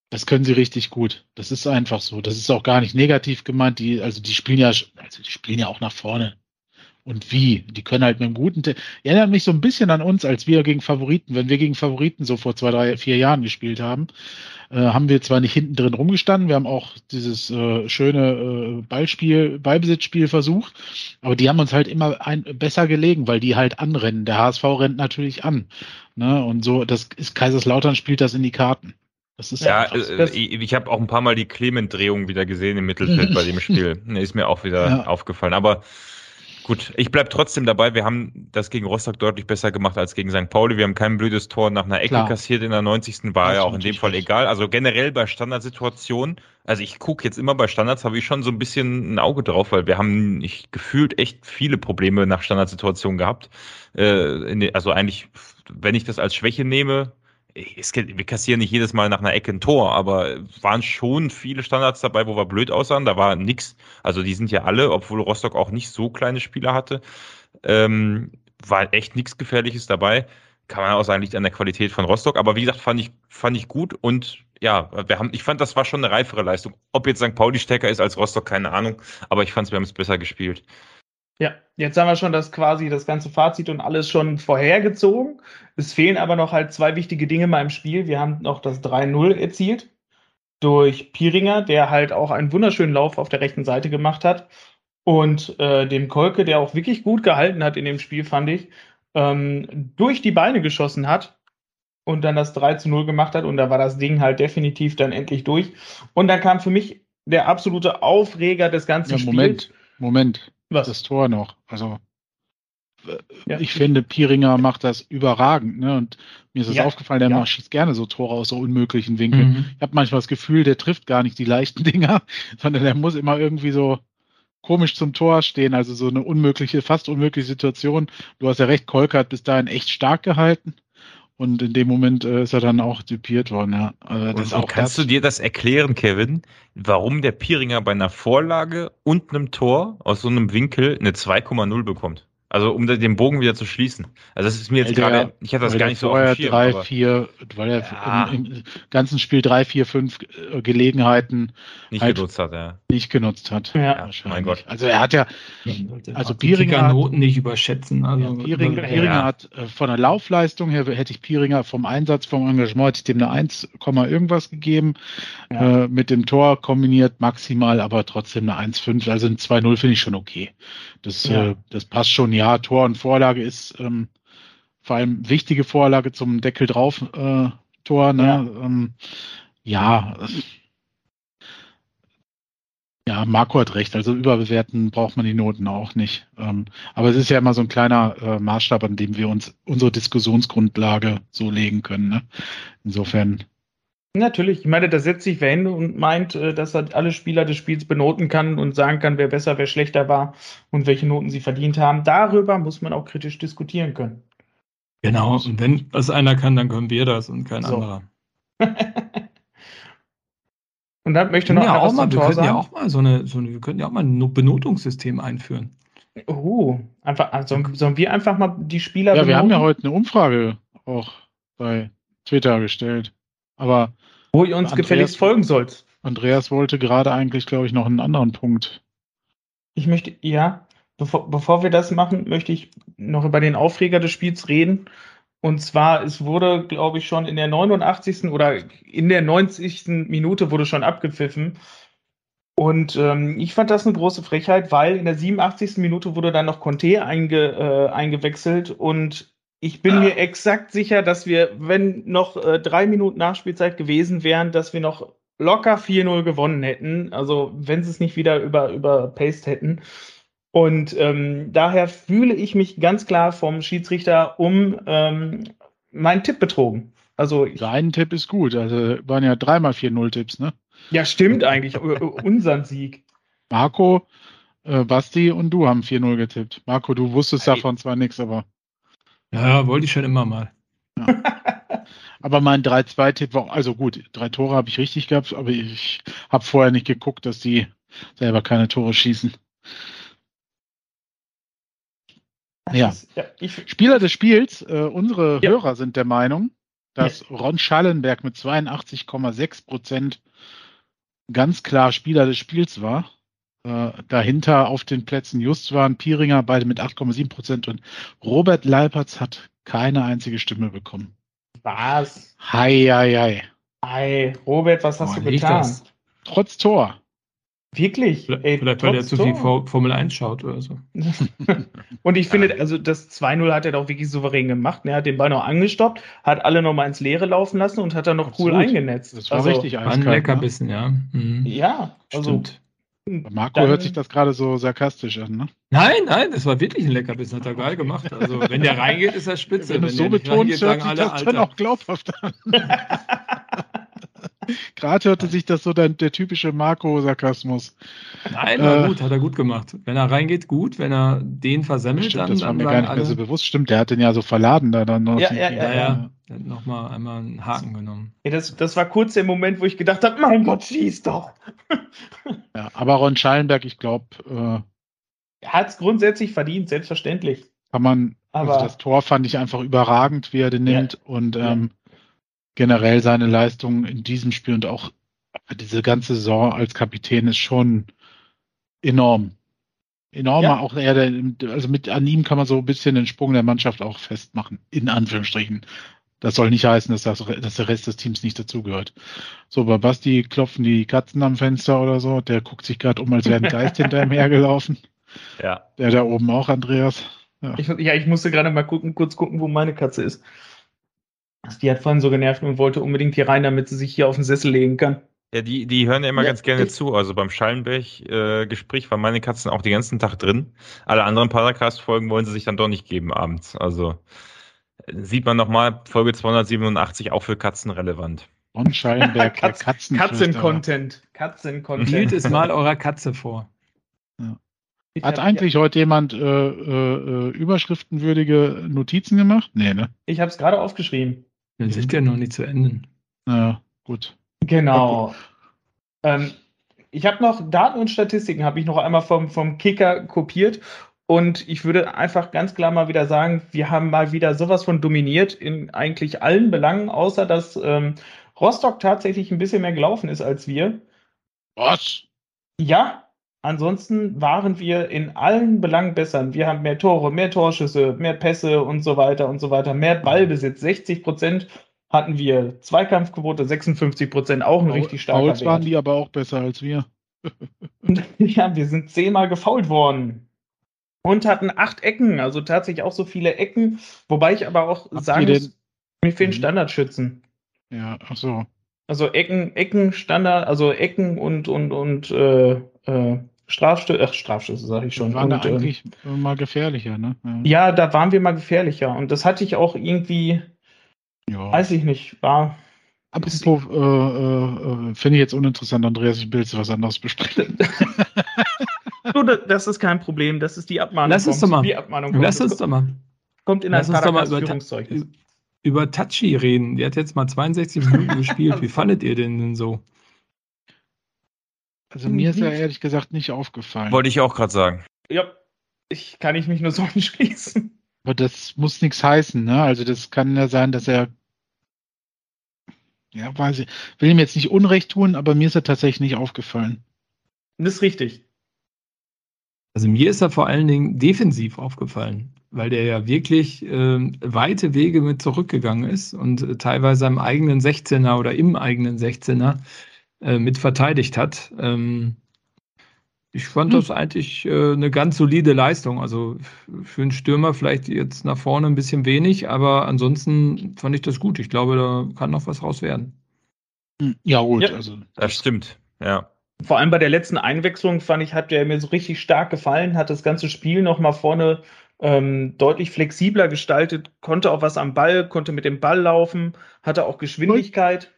Das können sie richtig gut. Das ist einfach so. Das ist auch gar nicht negativ gemeint. Die, also die spielen ja, also die spielen ja auch nach vorne. Und wie? Die können halt mit einem guten, Te die erinnern mich so ein bisschen an uns, als wir gegen Favoriten, wenn wir gegen Favoriten so vor zwei, drei, vier Jahren gespielt haben, äh, haben wir zwar nicht hinten drin rumgestanden, wir haben auch dieses äh, schöne äh, Ballspiel, Ballbesitzspiel versucht, aber die haben uns halt immer ein, besser gelegen, weil die halt anrennen. Der HSV rennt natürlich an. Ne? Und so, das ist Kaiserslautern spielt das in die Karten. Das ist Ja, so. äh, ich, habe auch ein paar Mal die Clement-Drehung wieder gesehen im Mittelfeld bei dem Spiel. Ne, Ist mir auch wieder Ja. aufgefallen. Aber gut, ich bleib trotzdem dabei. Wir haben das gegen Rostock deutlich besser gemacht als gegen St. Pauli. Wir haben kein blödes Tor nach einer Ecke Klar. kassiert in der 90. War ja auch in dem Fall recht. egal. Also generell bei Standardsituationen, also ich gucke jetzt immer bei Standards, habe ich schon so ein bisschen ein Auge drauf, weil wir haben ich gefühlt echt viele Probleme nach Standardsituationen gehabt. Äh, also eigentlich, wenn ich das als Schwäche nehme, es, wir kassieren nicht jedes Mal nach einer Ecke ein Tor, aber waren schon viele Standards dabei, wo wir blöd aussahen. Da war nix. Also die sind ja alle, obwohl Rostock auch nicht so kleine Spieler hatte, ähm, war echt nichts Gefährliches dabei. Kann man auch sagen, liegt an der Qualität von Rostock. Aber wie gesagt, fand ich, fand ich gut und ja, wir haben, ich fand, das war schon eine reifere Leistung. Ob jetzt St. Pauli stärker ist als Rostock, keine Ahnung. Aber ich fand, wir haben es besser gespielt. Ja, jetzt haben wir schon das quasi das ganze Fazit und alles schon vorhergezogen. Es fehlen aber noch halt zwei wichtige Dinge mal im Spiel. Wir haben noch das 3-0 erzielt durch Piringer, der halt auch einen wunderschönen Lauf auf der rechten Seite gemacht hat. Und äh, dem Kolke, der auch wirklich gut gehalten hat in dem Spiel, fand ich, ähm, durch die Beine geschossen hat und dann das 3 zu 0 gemacht hat. Und da war das Ding halt definitiv dann endlich durch. Und dann kam für mich der absolute Aufreger des ganzen Ja, Spiels. Moment, Moment. Was? Das Tor noch. Also Ja. ich finde, Piringer macht das überragend. Ne? Und mir ist es Ja, aufgefallen, der ja. macht, schießt gerne so Tore aus so unmöglichen Winkeln. Mhm. Ich habe manchmal das Gefühl, der trifft gar nicht die leichten Dinger, sondern der muss immer irgendwie so komisch zum Tor stehen. Also so eine unmögliche, fast unmögliche Situation. Du hast ja recht, Kolka hat bis dahin echt stark gehalten. Und in dem Moment äh, ist er dann auch typiert worden. Ja. Also das auch kannst du dir das erklären, Kevin, warum der Piringer bei einer Vorlage und einem Tor aus so einem Winkel eine 2,0 bekommt? Also um den Bogen wieder zu schließen. Also das ist mir jetzt gerade, ich hatte das gar nicht so auf dem Schirm. drei, aber vier, weil er Ja. im, im ganzen Spiel drei, vier, fünf äh, Gelegenheiten nicht halt- genutzt hat, ja. nicht genutzt hat. Ja. Mein Gott. Also er hat ja, Also hat- Noten nicht überschätzen. Also, Pieringer, Pieringer Ja. hat äh, von der Laufleistung her hätte ich Pieringer vom Einsatz, vom Engagement hätte ich dem eine 1, irgendwas gegeben. Ja. Äh, mit dem Tor kombiniert maximal, aber trotzdem eine 1,5. Also ein 2-0 finde ich schon okay. Das, Ja. äh, das passt schon. Ja, Tor und Vorlage ist ähm, vor allem wichtige Vorlage zum Deckel drauf äh, Tor. Ne? Ja. Ähm, ja, Ja, Marco hat recht. Also überbewerten braucht man die Noten auch nicht. Ähm, aber es ist ja immer so ein kleiner äh, Maßstab, an dem wir uns unsere Diskussionsgrundlage so legen können. Ne? Insofern. Natürlich, ich meine, da setzt sich wer hin und meint, äh, dass er alle Spieler des Spiels benoten kann und sagen kann, wer besser, wer schlechter war und welche Noten sie verdient haben. Darüber muss man auch kritisch diskutieren können. Genau, und wenn das einer kann, dann können wir das und kein so. anderer. Und dann möchte noch ja auch mal, wir könnten ja auch mal so eine, so eine, wir könnten ja auch mal ein Benotungssystem einführen. Oh, einfach, also sollen wir einfach mal die Spieler Ja, benoten? wir haben ja heute eine Umfrage auch bei Twitter gestellt. Aber wo ihr uns Andreas, gefälligst folgen sollt. Andreas wollte gerade eigentlich, glaube ich, noch einen anderen Punkt. Ich möchte, ja, bevor, bevor wir das machen, möchte ich noch über den Aufreger des Spiels reden. Und zwar, es wurde, glaube ich, schon in der 89. oder in der 90. Minute wurde schon abgepfiffen. Und ähm, ich fand das eine große Frechheit, weil in der 87. Minute wurde dann noch Conte einge, äh, eingewechselt und ich bin ah. mir exakt sicher, dass wir, wenn noch äh, drei Minuten Nachspielzeit gewesen wären, dass wir noch locker 4-0 gewonnen hätten. Also wenn sie es nicht wieder über, über Paste hätten. Und ähm, daher fühle ich mich ganz klar vom Schiedsrichter um ähm, meinen Tipp betrogen. Also Dein Tipp ist gut. Also waren ja dreimal 4-0-Tipps, ne? Ja, stimmt eigentlich. unseren Sieg. Marco, äh, Basti und du haben 4-0 getippt. Marco, du wusstest davon zwar nichts, aber. Ja, wollte ich schon immer mal. Ja. aber mein 3-2-Tipp war, also gut, drei Tore habe ich richtig gehabt, aber ich habe vorher nicht geguckt, dass die selber keine Tore schießen. Ja. Ist, ja Spieler des Spiels, äh, unsere ja. Hörer sind der Meinung, dass ja. Ron Schallenberg mit 82,6 Prozent ganz klar Spieler des Spiels war. Äh, dahinter auf den Plätzen Just waren Pieringer, beide mit 8,7 Prozent und Robert Leipertz hat keine einzige Stimme bekommen. Was? Hei, hei, hei. Ei, Robert, was hast oh, du getan? Trotz Tor. Wirklich? Vielleicht, Ey, vielleicht weil er zu viel Formel 1 schaut oder so. und ich finde, also das 2-0 hat er doch wirklich souverän gemacht. Er hat den Ball noch angestoppt, hat alle nochmal ins Leere laufen lassen und hat dann noch Absolut. cool eingenetzt. Das war also, richtig eiskalt. Ein Leckerbissen, ne? ja. Mhm. Ja, also. Stimmt. Marco dann, hört sich das gerade so sarkastisch an, ne? Nein, nein, das war wirklich ein Leckerbissen, hat er geil gemacht. Also, wenn der reingeht, ist er spitze. Wenn, wenn du so betonst, hört sich das dann auch glaubhaft an. Gerade hörte sich das so der, der typische Marco-Sarkasmus. Nein, war äh, gut, hat er gut gemacht. Wenn er reingeht, gut. Wenn er den versemmelt, stimmt, dann. Das war mir gar nicht alle... mehr so bewusst. Stimmt, der hat den ja so verladen da dann noch. Ja, ja, ja, ja. Nochmal einmal einen Haken genommen. Ja, das, das war kurz der Moment, wo ich gedacht habe: Mein Gott, schieß doch. ja, aber Ron Schallenberg, ich glaube. Äh, er hat es grundsätzlich verdient, selbstverständlich. Kann man, also aber also das Tor fand ich einfach überragend, wie er den nimmt. Ja, und ähm, generell seine Leistung in diesem Spiel und auch diese ganze Saison als Kapitän ist schon enorm. Enormer ja. auch er, also mit an ihm kann man so ein bisschen den Sprung der Mannschaft auch festmachen, in Anführungsstrichen. Das soll nicht heißen, dass, das, dass der Rest des Teams nicht dazugehört. So, bei Basti klopfen die Katzen am Fenster oder so. Der guckt sich gerade um, als wäre ein Geist hinter ihm hergelaufen. Ja. Der da oben auch, Andreas. Ja, ich, ja, ich musste gerade mal gucken, kurz gucken, wo meine Katze ist. Die hat vorhin so genervt und wollte unbedingt hier rein, damit sie sich hier auf den Sessel legen kann. Ja, die, die hören ja immer ja, ganz gerne zu. Also beim Schallenberg-Gespräch äh, waren meine Katzen auch den ganzen Tag drin. Alle anderen Podcast-Folgen wollen sie sich dann doch nicht geben abends. Also sieht man nochmal, Folge 287 auch für Katzen relevant. Und Schallenberg, Katz, Katzen-Content. Katzen-Content. Hielt es mal eurer Katze vor. Ja. Hat eigentlich ja. heute jemand äh, äh, überschriftenwürdige Notizen gemacht? Nee, ne? Ich habe es gerade aufgeschrieben. Dann sind wir noch nicht zu Ende. Ja, gut. Genau. Ähm, ich habe noch Daten und Statistiken, habe ich noch einmal vom, vom Kicker kopiert. Und ich würde einfach ganz klar mal wieder sagen, wir haben mal wieder sowas von dominiert in eigentlich allen Belangen, außer dass ähm, Rostock tatsächlich ein bisschen mehr gelaufen ist als wir. Was? Ja, Ansonsten waren wir in allen Belangen besser. Wir haben mehr Tore, mehr Torschüsse, mehr Pässe und so weiter und so weiter, mehr Ballbesitz. 60 Prozent hatten wir Zweikampfquote, 56 Prozent, auch ein richtig starker Fouls waren die aber auch besser als wir. ja, wir sind zehnmal gefault worden. Und hatten acht Ecken, also tatsächlich auch so viele Ecken. Wobei ich aber auch Habt sagen muss, mir fehlen mhm. Standardschützen. Ja, ach so. Also Ecken, Ecken, Standard, also Ecken und, und, und äh, äh, Strafstöße, ach, Strafstöße sage ich schon. Waren und, da eigentlich ähm, mal gefährlicher, ne? Ja. da waren wir mal gefährlicher. Und das hatte ich auch irgendwie, ja. weiß ich nicht, war. Apropos, äh, äh, finde ich jetzt uninteressant, Andreas, ich will jetzt was anderes besprechen. so, das ist kein Problem, das ist die Abmahnung. Lass es doch mal. Die Abmahnung kommt. Lass es doch mal. Kommt in Lass ein uns doch mal über, Führungszeugnis. über Tachi reden. Die hat jetzt mal 62 Minuten gespielt. Wie fandet ihr den denn so? Also mir ist ja ehrlich gesagt nicht aufgefallen. Wollte ich auch gerade sagen. Ja, ich kann ich mich nur so anschließen. Aber das muss nichts heißen, ne? Also das kann ja sein, dass er ja, weiß ich, will ihm jetzt nicht Unrecht tun, aber mir ist er tatsächlich nicht aufgefallen. Das ist richtig. Also mir ist er vor allen Dingen defensiv aufgefallen, weil der ja wirklich äh, weite Wege mit zurückgegangen ist und äh, teilweise am eigenen 16er oder im eigenen 16er äh, mit verteidigt hat. Ähm, ich fand hm. das eigentlich äh, eine ganz solide Leistung. Also für einen Stürmer vielleicht jetzt nach vorne ein bisschen wenig, aber ansonsten fand ich das gut. Ich glaube, da kann noch was raus werden. Hm, ja, gut. Ja, also, das stimmt, ja. Vor allem bei der letzten Einwechslung fand ich, hat der mir so richtig stark gefallen, hat das ganze Spiel noch mal vorne ähm, deutlich flexibler gestaltet, konnte auch was am Ball, konnte mit dem Ball laufen, hatte auch Geschwindigkeit.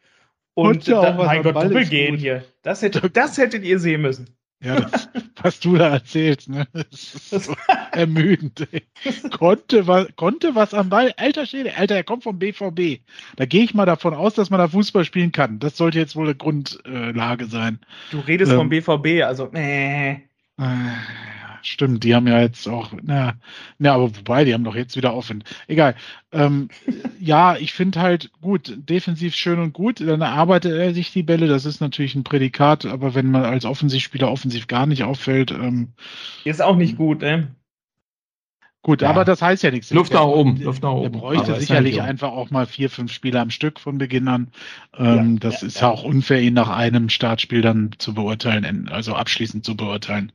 Und, ja, mein Gott, Doppelgehen hier. Das, hätte, das hättet ihr sehen müssen. Ja, das, was du da erzählst, ne? Das ist so ermüdend. Ey. Konnte, was, konnte was am Ball. Alter Schwede, Alter, er kommt vom BVB. Da gehe ich mal davon aus, dass man da Fußball spielen kann. Das sollte jetzt wohl eine Grundlage sein. Du redest ähm, vom BVB, also, äh. Stimmt, die haben ja jetzt auch, na, na, aber wobei, die haben doch jetzt wieder offen. Egal. Ähm, ja, ich finde halt gut, defensiv schön und gut, dann erarbeitet er sich die Bälle, das ist natürlich ein Prädikat, aber wenn man als Offensivspieler offensiv gar nicht auffällt, ähm, ist auch nicht gut, ne? Gut, ja. aber das heißt ja nichts. Luft nach oben, Luft nach oben. Er bräuchte aber sicherlich einfach auch mal vier, fünf Spiele am Stück von Beginn an. Ähm, ja, das ja, ist ja auch unfair, ihn nach einem Startspiel dann zu beurteilen, also abschließend zu beurteilen.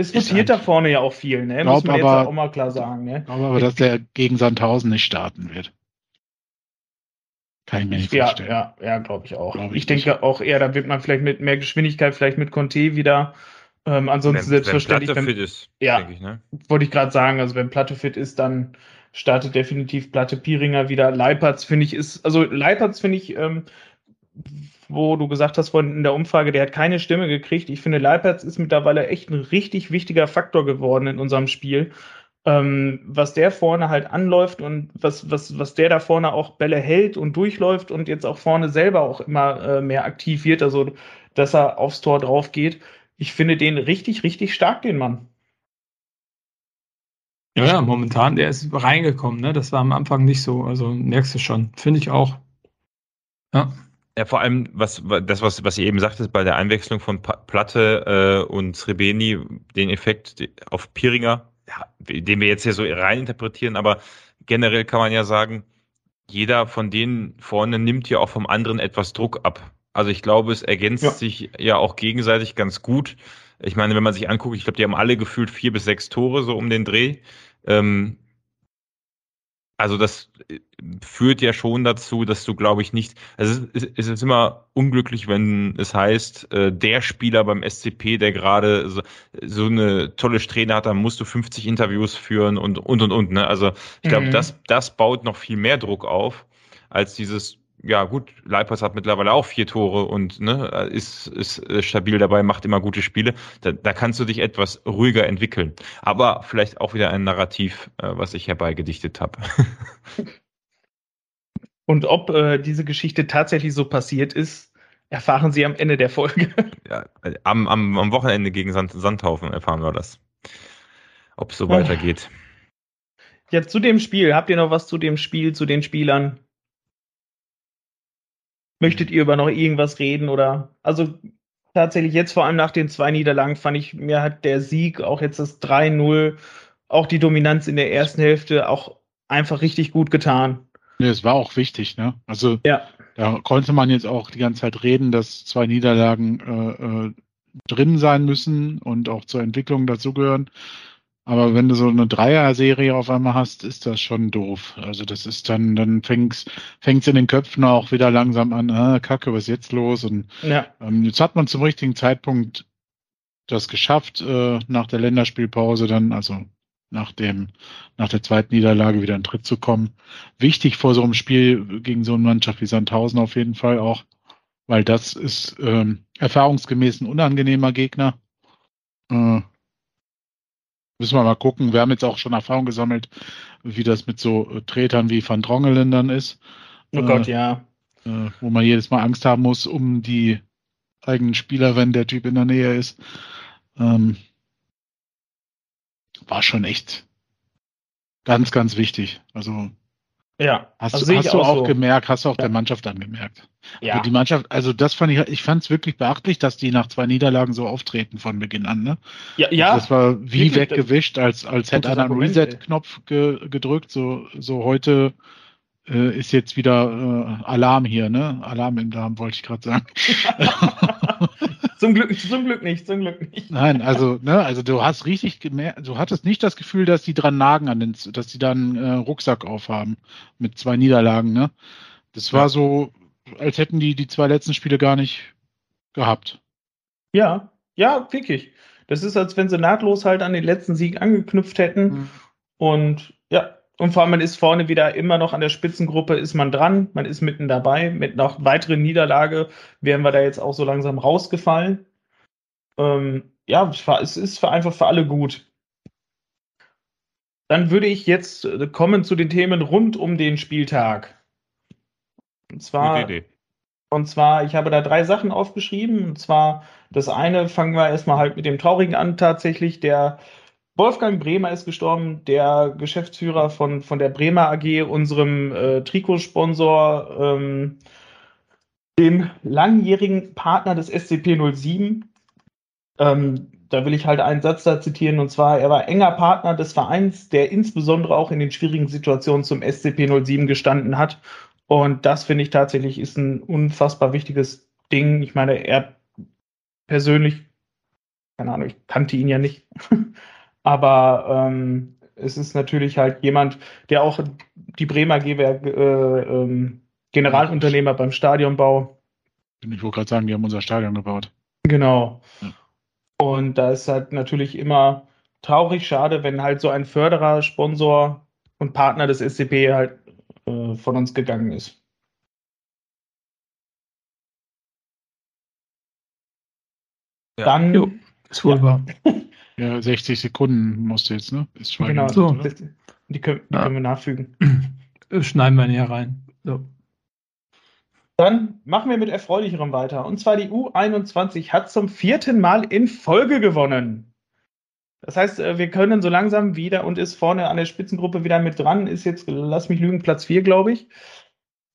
Es rotiert da vorne ja auch viel, ne? Glaub, Muss man aber, jetzt auch mal klar sagen, ne? Ich glaube aber, dass der gegen Sandhausen nicht starten wird. Kann ich mir nicht ja, vorstellen. Ja, ja, glaube ich auch. Glaub ich, ich denke auch eher, da wird man vielleicht mit mehr Geschwindigkeit, vielleicht mit Conte wieder. Ähm, ansonsten wenn, selbstverständlich. Wenn Platte fit ist, ja, ich, ne? wollte ich gerade sagen, also wenn Platte fit ist, dann startet definitiv Platte Pieringer wieder. Leipertz finde ich ist, also Leipertz finde ich ähm, wo du gesagt hast vorhin in der Umfrage, der hat keine Stimme gekriegt. Ich finde, Leipertz ist mittlerweile echt ein richtig wichtiger Faktor geworden in unserem Spiel. Ähm, was der vorne halt anläuft und was, was, was der da vorne auch Bälle hält und durchläuft und jetzt auch vorne selber auch immer äh, mehr aktiv wird, also dass er aufs Tor drauf geht. Ich finde den richtig, richtig stark, den Mann. Ja, ja, momentan, der ist reingekommen, ne? Das war am Anfang nicht so. Also merkst du schon. Finde ich auch. Ja. Ja, vor allem, was das, was, was ihr eben sagtet, bei der Einwechslung von Platte äh, und Srebeni, den Effekt auf Piringer, ja, den wir jetzt hier so rein interpretieren, aber generell kann man ja sagen, jeder von denen vorne nimmt ja auch vom anderen etwas Druck ab. Also ich glaube, es ergänzt ja. sich ja auch gegenseitig ganz gut. Ich meine, wenn man sich anguckt, ich glaube, die haben alle gefühlt vier bis sechs Tore so um den Dreh. Ähm, also das äh, führt ja schon dazu, dass du, glaube ich, nicht. Also es ist, es ist immer unglücklich, wenn es heißt, äh, der Spieler beim SCP, der gerade so, so eine tolle Strähne hat, dann musst du 50 Interviews führen und und und und. Ne? Also ich glaube, mhm. das, das baut noch viel mehr Druck auf, als dieses ja gut, Leipers hat mittlerweile auch vier Tore und ne, ist, ist stabil dabei, macht immer gute Spiele. Da, da kannst du dich etwas ruhiger entwickeln. Aber vielleicht auch wieder ein Narrativ, äh, was ich herbeigedichtet habe. Und ob äh, diese Geschichte tatsächlich so passiert ist, erfahren Sie am Ende der Folge. Ja, am, am, am Wochenende gegen Sand, Sandhaufen erfahren wir das. Ob es so weitergeht. Ja, zu dem Spiel. Habt ihr noch was zu dem Spiel, zu den Spielern? Möchtet ihr über noch irgendwas reden oder? Also tatsächlich jetzt vor allem nach den zwei Niederlagen fand ich, mir hat der Sieg, auch jetzt das 3-0, auch die Dominanz in der ersten Hälfte auch einfach richtig gut getan. Nee, es war auch wichtig, ne? Also ja. da konnte man jetzt auch die ganze Zeit reden, dass zwei Niederlagen äh, äh, drin sein müssen und auch zur Entwicklung dazugehören. Aber wenn du so eine Dreier-Serie auf einmal hast, ist das schon doof. Also das ist dann, dann fängt's, fängt's in den Köpfen auch wieder langsam an, ah, Kacke, was ist jetzt los? Und Ja. ähm, jetzt hat man zum richtigen Zeitpunkt das geschafft, äh, nach der Länderspielpause dann, also nach dem, nach der zweiten Niederlage wieder in Tritt zu kommen. Wichtig vor so einem Spiel gegen so eine Mannschaft wie Sandhausen auf jeden Fall auch, weil das ist ähm, erfahrungsgemäß ein unangenehmer Gegner. Äh, müssen wir mal gucken. Wir haben jetzt auch schon Erfahrung gesammelt, wie das mit so äh, Tretern wie Van Drongelen dann ist, Oh Äh, Gott, ja. äh, wo man jedes Mal Angst haben muss um die eigenen Spieler, wenn der Typ in der Nähe ist. Ähm, war schon echt ganz, ganz wichtig. Also Ja. hast, also hast du auch so. gemerkt, hast du auch Ja. der Mannschaft angemerkt. Ja. Aber die Mannschaft, also das fand ich, ich fand es wirklich beachtlich, dass die nach zwei Niederlagen so auftreten von Beginn an. Ne? ja, ja. Das war wie wirklich, weggewischt, als, als hätte einer einen. Reset-Knopf ge, gedrückt. So, so heute äh, ist jetzt wieder äh, Alarm hier, ne? Alarm im Darm, wollte ich gerade sagen. zum Glück, zum Glück nicht, zum Glück nicht. Nein, also, ne, also du hast richtig gemerkt, du hattest nicht das Gefühl, dass die dran nagen an den, dass die da einen äh, Rucksack aufhaben mit zwei Niederlagen, ne? Das war Ja. so, als hätten die die zwei letzten Spiele gar nicht gehabt. Ja, ja, wirklich. Das ist, als wenn sie nahtlos halt an den letzten Sieg angeknüpft hätten. Und ja, und vor allem, man ist vorne wieder immer noch an der Spitzengruppe, ist man dran, man ist mitten dabei. Mit noch weiteren Niederlage wären wir da jetzt auch so langsam rausgefallen. Ähm, ja, es ist für einfach für alle gut. Dann würde ich jetzt äh, kommen zu den Themen rund um den Spieltag. Und zwar, und zwar, ich habe da drei Sachen aufgeschrieben. Und zwar, das eine fangen wir erstmal halt mit dem Traurigen an, tatsächlich. Der Wolfgang Bremer ist gestorben, der Geschäftsführer von, von der Bremer AG, unserem äh, Trikotsponsor, ähm, dem langjährigen Partner des SCP 07. Ähm, da will ich halt einen Satz da zitieren, und zwar, er war enger Partner des Vereins, der insbesondere auch in den schwierigen Situationen zum SCP 07 gestanden hat. Und das finde ich tatsächlich ist ein unfassbar wichtiges Ding. Ich meine, er persönlich, keine Ahnung, ich kannte ihn ja nicht, aber ähm, es ist natürlich halt jemand, der auch die Bremer Gewerk, äh, ähm, Generalunternehmer beim Stadionbau, Ich wollte gerade sagen, die haben unser Stadion gebaut. genau. Ja. Und da ist halt natürlich immer traurig, schade, wenn halt so ein Förderer, Sponsor und Partner des SCP halt äh, von uns gegangen ist. Ja. Dann Jo, ist wohl Ja. wahr. Ja, 60 Sekunden musst du jetzt, ne? Ist. Genau, So. das, die, können, die Ja. können wir nachfügen. Schneiden wir näher rein. So. Dann machen wir mit Erfreulicherem weiter. Und zwar die U21 hat zum vierten Mal in Folge gewonnen. Das heißt, äh, wir können so langsam wieder und ist vorne an der Spitzengruppe wieder mit dran. Ist jetzt, lass mich lügen, Platz 4, glaube ich.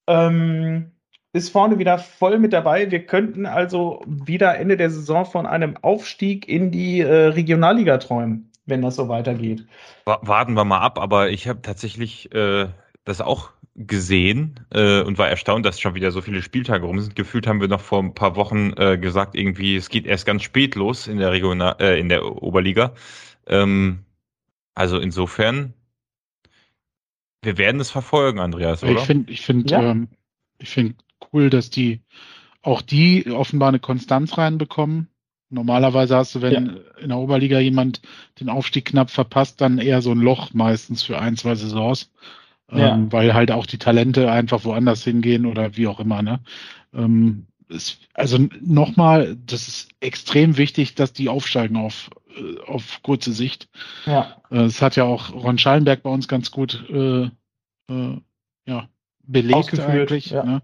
Ähm, ist vorne wieder voll mit dabei. Wir könnten also wieder Ende der Saison von einem Aufstieg in die äh, Regionalliga träumen, wenn das so weitergeht. Wa- Warten wir mal ab, aber ich habe tatsächlich äh, das auch gesehen äh, und war erstaunt, dass schon wieder so viele Spieltage rum sind. Gefühlt haben wir noch vor ein paar Wochen äh, gesagt, irgendwie, es geht erst ganz spät los in der Regional, äh, in der Oberliga. Ähm, also insofern, wir werden es verfolgen, Andreas, Ich oder? finde, ich finde, Ja. ähm, ich finde cool, dass die auch die offenbar eine Konstanz reinbekommen. Normalerweise hast du, wenn in der Oberliga jemand den Aufstieg knapp verpasst, dann eher so ein Loch meistens für ein, zwei Saisons. Ja. Ähm, weil halt auch die Talente einfach woanders hingehen oder wie auch immer, ne? Ähm, es, also nochmal, das ist extrem wichtig, dass die aufsteigen auf, äh, auf kurze Sicht. Ja, Äh, Es hat ja auch Ron Schallenberg bei uns ganz gut äh, äh, ja, belegt Ausgeführt, eigentlich, ja. ne?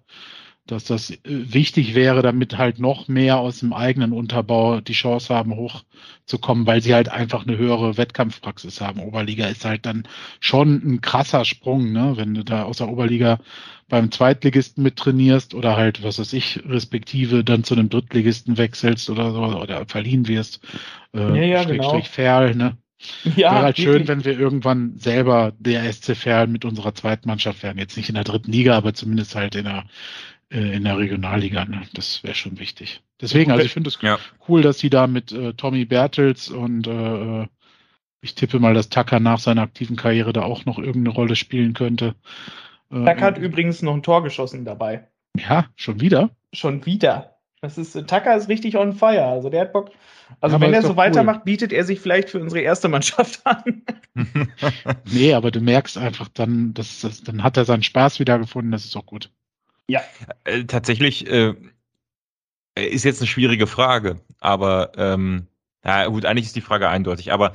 Dass das äh, wichtig wäre, damit halt noch mehr aus dem eigenen Unterbau die Chance haben, hochzukommen, weil sie halt einfach eine höhere Wettkampfpraxis haben. Oberliga ist halt dann schon ein krasser Sprung, ne? wenn du da aus der Oberliga beim Zweitligisten mit trainierst oder halt, was weiß ich, respektive dann zu einem Drittligisten wechselst oder so oder verliehen wirst. Äh, Ja, ja, genau. Ferl, ne? ja Wäre halt schön, wirklich. wenn wir irgendwann selber der SC Verl mit unserer Zweitmannschaft wären. Jetzt nicht in der dritten Liga, aber zumindest halt in der, äh, in der Regionalliga. Ne? Das wäre schon wichtig. Deswegen, also ich finde es Ja. cool, dass die da mit äh, Tommy Bertels und äh, äh, ich tippe mal, dass Tucker nach seiner aktiven Karriere da auch noch irgendeine Rolle spielen könnte. Äh, Tucker hat übrigens noch ein Tor geschossen dabei. Ja, schon wieder? Schon wieder. Das ist, Tucker ist richtig on fire. Also der hat Bock. Also ja, wenn er so weitermacht, cool. bietet er sich vielleicht für unsere erste Mannschaft an. nee, aber du merkst einfach dann, dass, dass, dann hat er seinen Spaß wieder gefunden, das ist auch gut. Ja. Äh, tatsächlich äh, ist jetzt eine schwierige Frage, aber ähm, ja gut, eigentlich ist die Frage eindeutig, aber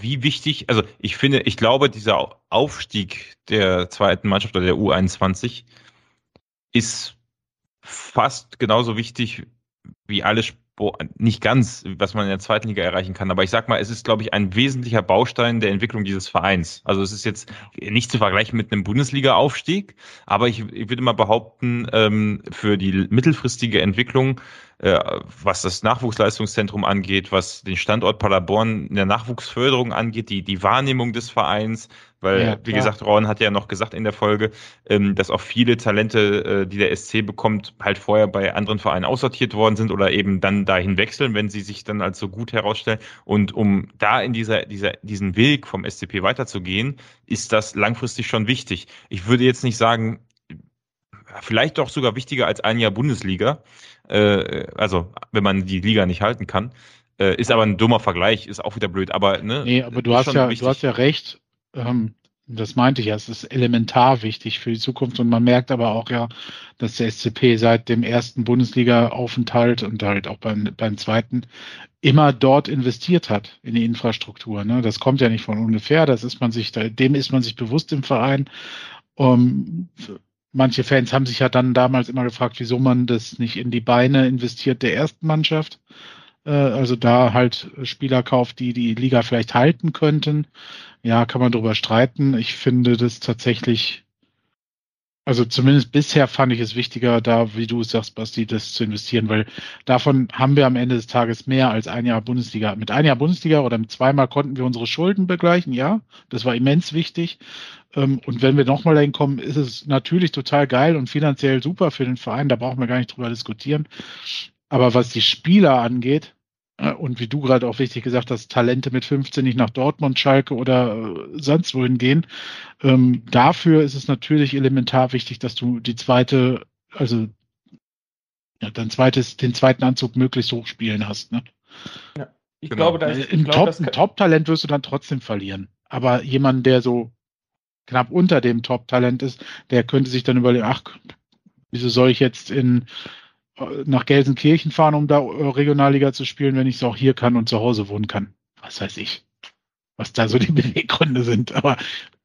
wie wichtig, also ich finde, ich glaube, dieser Aufstieg der zweiten Mannschaft oder der U21 ist fast genauso wichtig wie alles nicht ganz, was man in der zweiten Liga erreichen kann, aber ich sag mal, es ist, glaube ich, ein wesentlicher Baustein der Entwicklung dieses Vereins. Also es ist jetzt nicht zu vergleichen mit einem Bundesliga-Aufstieg, aber ich, ich würde mal behaupten, ähm, für die mittelfristige Entwicklung äh, was das Nachwuchsleistungszentrum angeht, was den Standort Paderborn in der Nachwuchsförderung angeht, die, die Wahrnehmung des Vereins, weil, ja, wie gesagt, Ron hat ja noch gesagt in der Folge, ähm, dass auch viele Talente, äh, die der SC bekommt, halt vorher bei anderen Vereinen aussortiert worden sind oder eben dann dahin wechseln, wenn sie sich dann als so gut herausstellen. Und um da in dieser, dieser, diesen Weg vom SCP weiterzugehen, ist das langfristig schon wichtig. Ich würde jetzt nicht sagen, vielleicht doch sogar wichtiger als ein Jahr Bundesliga, äh, also wenn man die Liga nicht halten kann. Äh, ist aber ein dummer Vergleich, ist auch wieder blöd, aber ne. Nee, aber du hast ja, wichtig. du hast ja recht. Ähm, das meinte ich ja, es ist elementar wichtig für die Zukunft und man merkt aber auch ja, dass der SCP seit dem ersten Bundesliga-Aufenthalt und halt auch beim, beim zweiten immer dort investiert hat in die Infrastruktur. Ne? Das kommt ja nicht von ungefähr, das ist man sich, dem ist man sich bewusst im Verein. Um, manche Fans haben sich ja dann damals immer gefragt, wieso man das nicht in die Beine investiert der ersten Mannschaft. Äh, also da halt Spieler kauft, die die Liga vielleicht halten könnten. Ja, kann man drüber streiten. Ich finde das tatsächlich, also zumindest bisher fand ich es wichtiger, da, wie du sagst, Basti, das zu investieren, weil davon haben wir am Ende des Tages mehr als ein Jahr Bundesliga. Mit ein Jahr Bundesliga oder mit zweimal konnten wir unsere Schulden begleichen, ja. Das war immens wichtig. Ähm, und wenn wir nochmal dahin kommen, ist es natürlich total geil und finanziell super für den Verein. Da brauchen wir gar nicht drüber diskutieren. Aber was die Spieler angeht, und wie du gerade auch richtig gesagt hast, Talente mit 15 nicht nach Dortmund, Schalke oder äh, sonst wohin gehen. Ähm, dafür ist es natürlich elementar wichtig, dass du die zweite, also ja, dein zweites, den zweiten Anzug möglichst hoch spielen hast. Ne? Ja, ich genau. glaube, da ist, ich glaube, Top, ein Top-Talent wirst du dann trotzdem verlieren. Aber jemand, der so knapp unter dem Top-Talent ist, der könnte sich dann überlegen, ach, wieso soll ich jetzt in äh, nach Gelsenkirchen fahren, um da äh, Regionalliga zu spielen, wenn ich es auch hier kann und zu Hause wohnen kann. Was weiß ich. Was da so die Beweggründe sind. Aber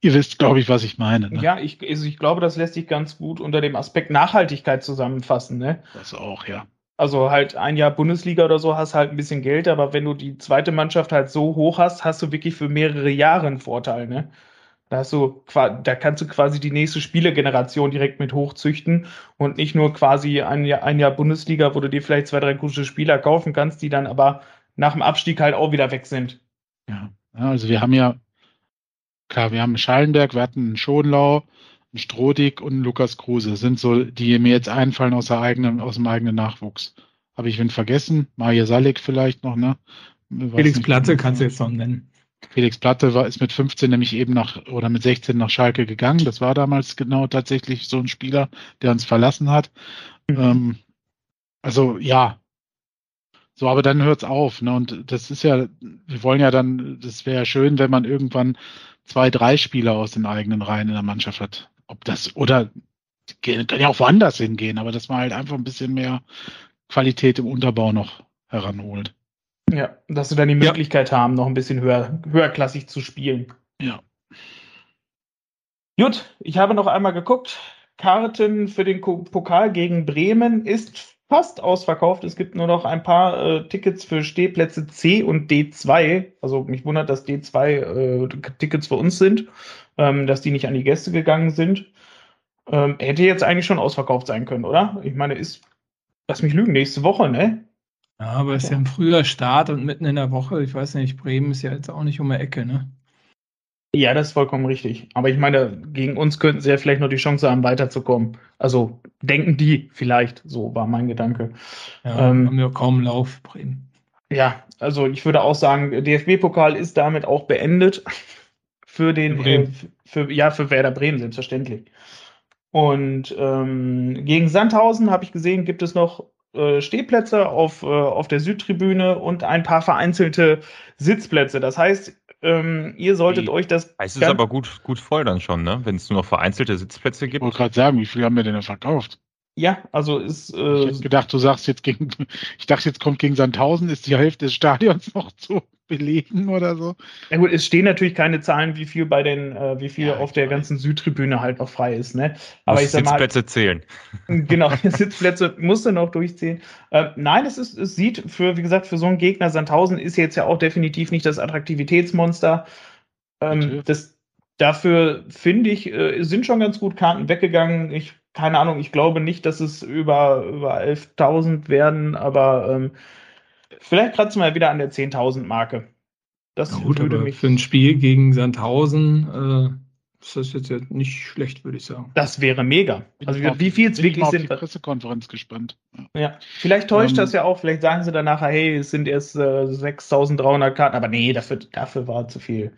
ihr wisst, glaube ich, was ich meine. Ne? Ja, ich, also ich glaube, das lässt sich ganz gut unter dem Aspekt Nachhaltigkeit zusammenfassen. Ne? Das auch, ja. Also halt ein Jahr Bundesliga oder so hast halt ein bisschen Geld, aber wenn du die zweite Mannschaft halt so hoch hast, hast du wirklich für mehrere Jahre einen Vorteil. Ne? Da, hast du, da kannst du quasi die nächste Spielegeneration direkt mit hochzüchten und nicht nur quasi ein Jahr, ein Jahr Bundesliga, wo du dir vielleicht zwei, drei gute Spieler kaufen kannst, die dann aber nach dem Abstieg halt auch wieder weg sind. Ja, also wir haben ja, klar, wir haben Schallenberg, wir hatten einen Schonlau, einen Strodig und einen Lukas Kruse. Das sind so, die mir jetzt einfallen aus, der eigenen, aus dem eigenen Nachwuchs. Habe ich wen vergessen? Maja Salik vielleicht noch, ne? Felix Platte kannst du jetzt noch nennen. Felix Platte war, ist mit 15 nämlich eben nach oder mit 16 nach Schalke gegangen. Das war damals genau tatsächlich so ein Spieler, der uns verlassen hat. Mhm. Ähm, also ja. So, aber dann hört's auf. Ne? Und das ist ja, wir wollen ja dann, das wäre ja schön, wenn man irgendwann zwei, drei Spieler aus den eigenen Reihen in der Mannschaft hat. Ob das, oder kann ja auch woanders hingehen, aber dass man halt einfach ein bisschen mehr Qualität im Unterbau noch heranholt. Ja, dass sie dann die Möglichkeit ja. haben, noch ein bisschen höher, höherklassig zu spielen. Ja. Gut, ich habe noch einmal geguckt. Karten für den Pokal gegen Bremen ist fast ausverkauft. Es gibt nur noch ein paar äh, Tickets für Stehplätze C und D2. Also mich wundert, dass D2 äh, Tickets für uns sind, ähm, dass die nicht an die Gäste gegangen sind. Ähm, hätte jetzt eigentlich schon ausverkauft sein können, oder? Ich meine, ist, lass mich lügen, nächste Woche, ne? Ja, aber es ist ja ein früher Start und mitten in der Woche. Ich weiß nicht, Bremen ist ja jetzt auch nicht um die Ecke, ne? Ja, das ist vollkommen richtig. Aber ich meine, gegen uns könnten sie ja vielleicht noch die Chance haben, weiterzukommen. Also denken die vielleicht, so war mein Gedanke. Ja, ähm, haben ja kaum Lauf, Bremen. Ja, also ich würde auch sagen, DFB-Pokal ist damit auch beendet für den, äh, für, ja, für Werder Bremen, selbstverständlich. Und ähm, gegen Sandhausen habe ich gesehen, gibt es noch äh, Stehplätze auf, äh, auf der Südtribüne und ein paar vereinzelte Sitzplätze. Das heißt, ähm, ihr solltet Die- euch das. Es ist aber gut, gut voll dann schon, ne? Wenn es nur noch vereinzelte Sitzplätze Ich gibt. wollte gerade sagen, wie viel haben wir denn da verkauft? Ja, also ist. Ich Äh, hätte gedacht, du sagst jetzt gegen, ich dachte, jetzt kommt gegen Sandhausen, ist die Hälfte des Stadions noch zu belegen oder so. ja gut, es stehen natürlich keine Zahlen, wie viel bei den, äh, wie viel Ja, auf der weiß. ganzen Südtribüne halt noch frei ist, ne? Aber Muss ich sag mal, Sitzplätze zählen. Genau, Sitzplätze musste noch durchziehen. Äh, nein, es, ist, es sieht für, wie gesagt, für so einen Gegner, Sandhausen ist jetzt ja auch definitiv nicht das Attraktivitätsmonster. Ähm, das, dafür finde ich, äh, sind schon ganz gut Karten weggegangen. Ich, keine Ahnung, ich glaube nicht, dass es über, über 11.000 werden, aber ähm, vielleicht kratzen wir wieder an der 10.000 Marke. Das Ja, gut, würde mich. für ein Spiel gegen Sandhausen äh, ist das jetzt ja nicht schlecht, würde ich sagen. Das wäre mega. Bin Also auf wie viel es bin ich wirklich auf sind. die Pressekonferenz gespannt. Ja. Ja, vielleicht täuscht Ähm, das ja auch. Vielleicht sagen sie dann nachher, hey, es sind erst äh, 6.300 Karten. Aber nee, dafür, dafür war zu viel.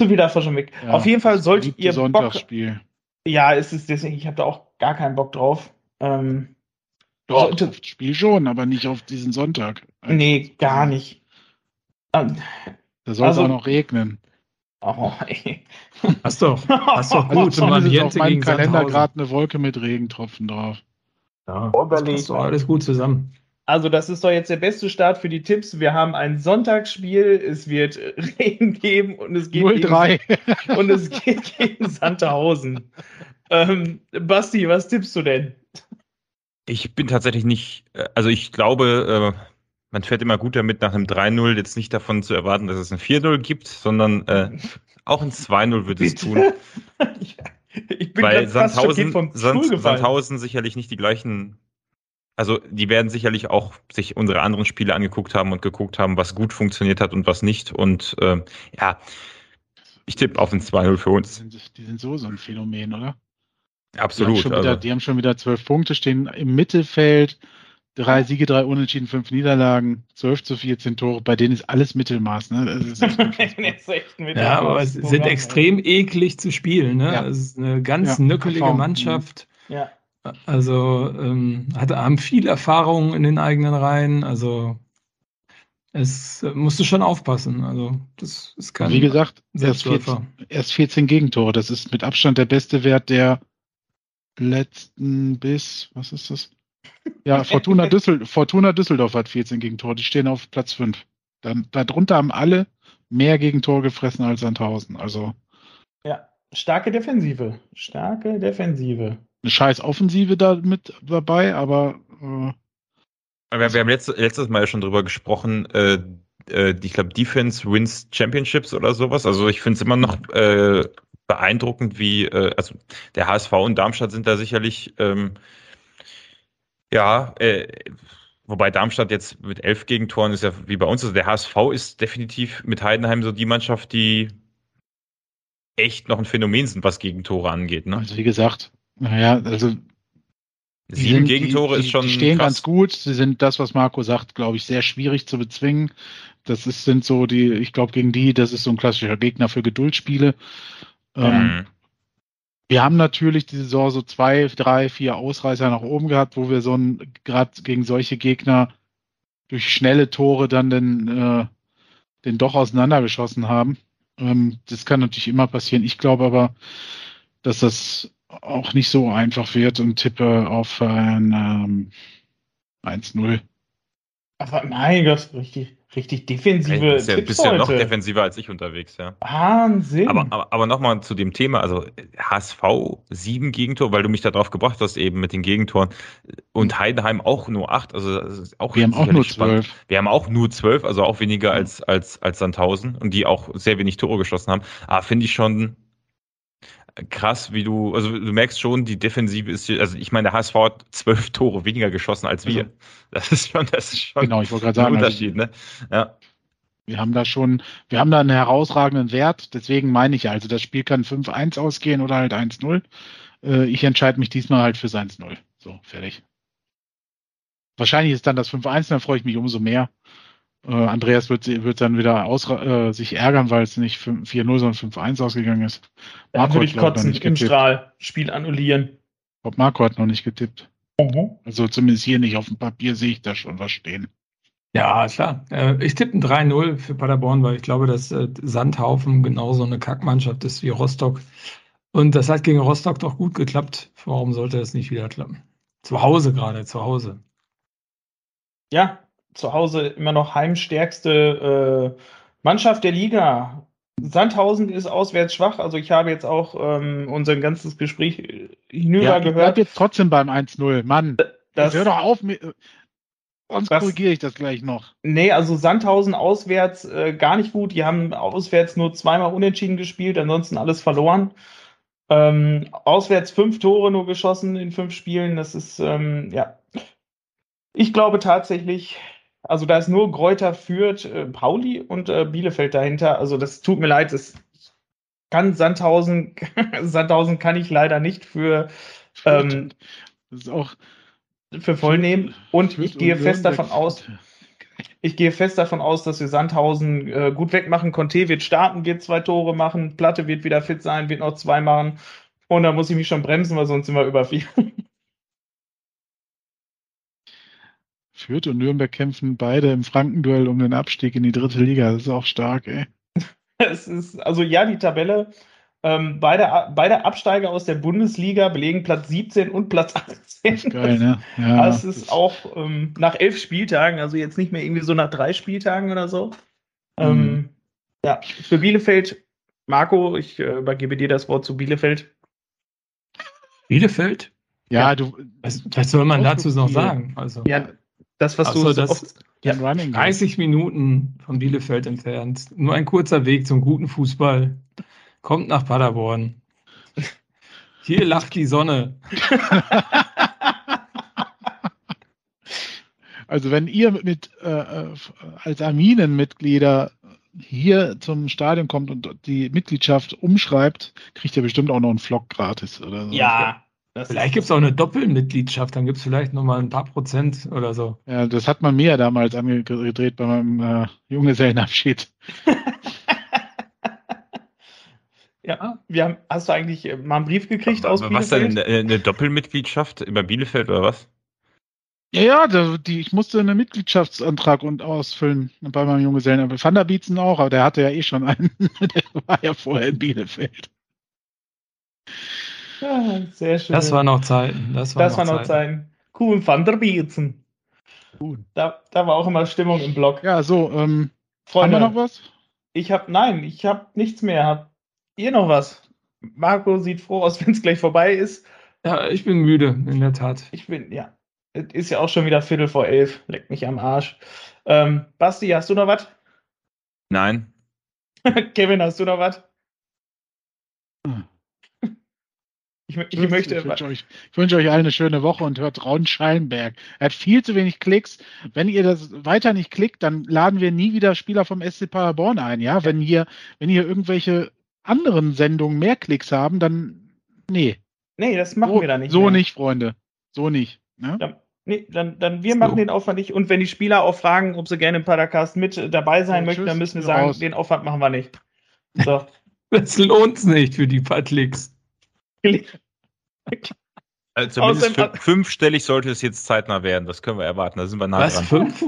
Zu viel davon schon weg. Ja, Auf jeden Fall solltet ihr Bock. Sonntagsspiel. Ja, es ist deswegen, ich habe da auch gar keinen Bock drauf. Ähm, Doch, auf das Spiel schon, aber nicht auf diesen Sonntag. nee, gar nicht. Ähm, Da soll es Also- auch noch regnen. oh, ey. Hast doch, hast doch Also gut. zum zumindest auf meinem Kalender gerade eine Wolke mit Regentropfen drauf. Ja, das passt doch alles gut zusammen. Also, das ist doch jetzt der beste Start für die Tipps. Wir haben ein Sonntagsspiel, es wird Regen geben und es geht, 0-3. Gegen, und es geht gegen Sandhausen. Ähm, Basti, was tippst du denn? Ich bin tatsächlich nicht, äh, also ich glaube, äh, man fährt immer gut damit, nach einem 3-0 jetzt nicht davon zu erwarten, dass es ein 4-0 gibt, sondern äh, auch ein 2-0 würde es tun. ich bin Weil Sandhausen, vom Sand. Sandhausen sicherlich nicht die gleichen, also die werden sicherlich auch sich unsere anderen Spiele angeguckt haben und geguckt haben, was gut funktioniert hat und was nicht. Und äh, ja, ich tippe auf ein 2-0 für Die uns. sind, die sind so so ein Phänomen, oder? Die haben, Absolut. schon wieder, Also, die haben schon wieder zwölf Punkte, stehen im Mittelfeld. Drei Siege, drei Unentschieden, fünf Niederlagen, 12 zu 14 Tore. Bei denen ist alles Mittelmaß. Ne? Das ist echt unfassbar. Das ist echt ein Ja, aber es sind Programm, extrem eklig zu spielen. Ne? Ja. Es ist eine ganz Ja, nöckelige Erfahrung. Mannschaft. ey. Ja. Also ähm, hatte, haben viel Erfahrung in den eigenen Reihen. Also es äh, musst du schon aufpassen. Also das ist kein Wie gesagt, erst Selbstläufer. 14, erst 14 Gegentore. Das ist mit Abstand der beste Wert der letzten bis, was ist das? Ja, Fortuna, Düssel, Fortuna Düsseldorf hat 14 Gegentore. Die stehen auf Platz 5. Dann, darunter haben alle mehr Gegentore gefressen als Sandhausen. Also ja, starke Defensive. Starke Defensive. eine scheiß Offensive da mit dabei, aber äh, wir, wir haben letztes, letztes Mal ja schon drüber gesprochen, äh, äh, ich glaube, Defense wins Championships oder sowas. Also ich finde es immer noch äh, beeindruckend, wie, äh, also der HSV und Darmstadt sind da sicherlich, ähm, ja, äh, wobei Darmstadt jetzt mit elf Gegentoren ist ja wie bei uns. Also der HSV ist definitiv mit Heidenheim so die Mannschaft, die echt noch ein Phänomen sind, was Gegentore angeht. Ne? also wie gesagt, naja, also die Sieben sind- Gegentore die, ist schon Die stehen krass. ganz gut. Sie sind das, was Marco sagt, glaube ich, sehr schwierig zu bezwingen. Das ist, sind so die, ich glaube, gegen die, das ist so ein klassischer Gegner für Geduldsspiele. Ähm, Mhm. Wir haben natürlich die Saison so zwei, drei, vier Ausreißer nach oben gehabt, wo wir so ein, gerade gegen solche Gegner durch schnelle Tore dann den, äh, den doch auseinandergeschossen haben. Ähm, das kann natürlich immer passieren. Ich glaube aber, dass das auch nicht so einfach wird und tippe auf ein ähm, 1-0. Aber mein Gott, richtig, richtig defensive Ey, bist ja, Tipps bist ja noch defensiver als ich unterwegs, ja. Wahnsinn. Aber, aber, aber nochmal zu dem Thema, also HSV sieben Gegentore, weil du mich da drauf gebracht hast, eben mit den Gegentoren. Und Heidenheim auch nur acht, also das ist auch Wir haben auch nur spannend. zwölf. Wir haben auch nur zwölf, also auch weniger als, als, als Sandhausen und die auch sehr wenig Tore geschossen haben. Aber finde ich schon krass, wie du, also du merkst schon, die Defensive ist, hier- also ich meine, der HSV hat zwölf Tore weniger geschossen als wir. Also- Das ist schon, das ist schon Genau, ich wollte gerade sagen, also, Unterschied, ne? Ja. wir haben da schon, wir haben da einen herausragenden Wert. Deswegen meine ich ja, also das Spiel kann 5-1 ausgehen oder halt 1-0. Äh, ich entscheide mich diesmal halt fürs 1-0. So, fertig. Wahrscheinlich ist dann das 5-1, dann freue ich mich umso mehr. Äh, Andreas wird, wird dann wieder äh, sich ärgern, weil es nicht 4-0, sondern 5-1 ausgegangen ist. Marco würde ich kotzen im Strahl. Spiel annullieren. Bob Marco hat noch nicht getippt. Mhm. Also zumindest hier nicht auf dem Papier sehe ich da schon was stehen. Ja, klar. Äh, ich tippe ein 3-0 für Paderborn, weil ich glaube, dass äh, Sandhaufen genauso eine Kackmannschaft ist wie Rostock. Und das hat gegen Rostock doch gut geklappt. Warum sollte es nicht wieder klappen? Zu Hause gerade, zu Hause. Ja, zu Hause immer noch heimstärkste äh, Mannschaft der Liga. Sandhausen ist auswärts schwach. Also ich habe jetzt auch ähm, unser ganzes Gespräch hinüber ja, gehört. Ich bleib jetzt trotzdem beim 1-0. Mann, das, hör doch auf. Mit, sonst das, korrigiere ich das gleich noch. Nee, also Sandhausen auswärts äh, gar nicht gut. Die haben auswärts nur zweimal unentschieden gespielt, ansonsten alles verloren. Ähm, auswärts fünf Tore nur geschossen in fünf Spielen. Das ist, ähm, ja. Ich glaube tatsächlich, also da ist nur Gräuter führt, äh, Pauli und äh, Bielefeld dahinter. Also das tut mir leid, das kann Sandhausen, Sandhausen kann ich leider nicht für, ähm, das ist auch für voll nehmen. Und ich gehe fest davon aus, ich gehe fest davon aus, dass wir Sandhausen äh, gut wegmachen. Conte wird starten, wird zwei Tore machen, Platte wird wieder fit sein, wird noch zwei machen. Und da muss ich mich schon bremsen, weil sonst sind wir über vier. Fürth und Nürnberg kämpfen beide im Frankenduell um den Abstieg in die dritte Liga. Das ist auch stark, ey. es ist, also ja, die Tabelle. Ähm, beide, beide Absteiger aus der Bundesliga belegen Platz 17 und Platz 18. Das ist geil, ne? Ja, das ist das auch ähm, nach elf Spieltagen, also jetzt nicht mehr irgendwie so nach drei Spieltagen oder so. Ähm, mhm. ja, für Bielefeld, Marco, ich äh, übergebe dir das Wort zu Bielefeld. Bielefeld? Ja, ja. du. Was, was soll man dazu noch sagen? Also, ja, das, was so, du das, oft, ja, 30 Minuten von Bielefeld entfernt. Nur ein kurzer Weg zum guten Fußball. Kommt nach Paderborn. Hier lacht die Sonne. Also wenn ihr mit äh, äh, als Arminen-Mitglieder hier zum Stadion kommt und die Mitgliedschaft umschreibt, kriegt ihr bestimmt auch noch einen Vlog gratis oder so. Ja, das vielleicht gibt es auch eine Doppelmitgliedschaft, dann gibt es vielleicht nochmal ein paar Prozent oder so. Ja, das hat man mir ja damals angedreht bei meinem äh, Junggesellenabschied. ja, wir haben, hast du eigentlich äh, mal einen Brief gekriegt aus Bielefeld? Was denn, eine, eine Doppelmitgliedschaft über Bielefeld oder was? Ja, ja, da, die, ich musste einen Mitgliedschaftsantrag und ausfüllen bei meinem Junggesellen. Van der Bietzen auch, aber der hatte ja eh schon einen. der war ja vorher in Bielefeld. Ja, sehr schön. Das war noch Zeiten. Das war, das noch, war noch Zeiten. Zeiten. Cool, Van der Bietzen. Da, da war auch immer Stimmung im Blog. Ja, so, ähm, Freunde, haben wir noch was? Ich hab, nein, ich hab nichts mehr. Habt ihr noch was? Marco sieht froh aus, wenn es gleich vorbei ist. Ja, ich bin müde, in der Tat. Ich bin, ja. Es ist ja auch schon wieder Viertel vor elf. Leckt mich am Arsch. Ähm, Basti, hast du noch was? Nein. Kevin, hast du noch was? Ich, ich, möchte. Ich wünsche, euch, ich wünsche euch eine schöne Woche und hört Raun Schallenberg. Er hat viel zu wenig Klicks. Wenn ihr das weiter nicht klickt, dann laden wir nie wieder Spieler vom SC Paderborn ein. Ja, wenn hier, wenn hier irgendwelche anderen Sendungen mehr Klicks haben, dann nee. Nee, das machen so, wir da nicht. So mehr. nicht, Freunde. So nicht. Ne? Dann, nee, dann, dann wir so. machen den Aufwand nicht. Und wenn die Spieler auch fragen, ob sie gerne im Podcast mit dabei sein ja, möchten, tschüss, dann müssen wir sagen, raus. den Aufwand machen wir nicht. So. Das lohnt nicht für die paar Klicks. Also zumindest fünf, fünfstellig sollte es jetzt zeitnah werden. Das können wir erwarten. Da sind wir nah Was, dran. Fünf?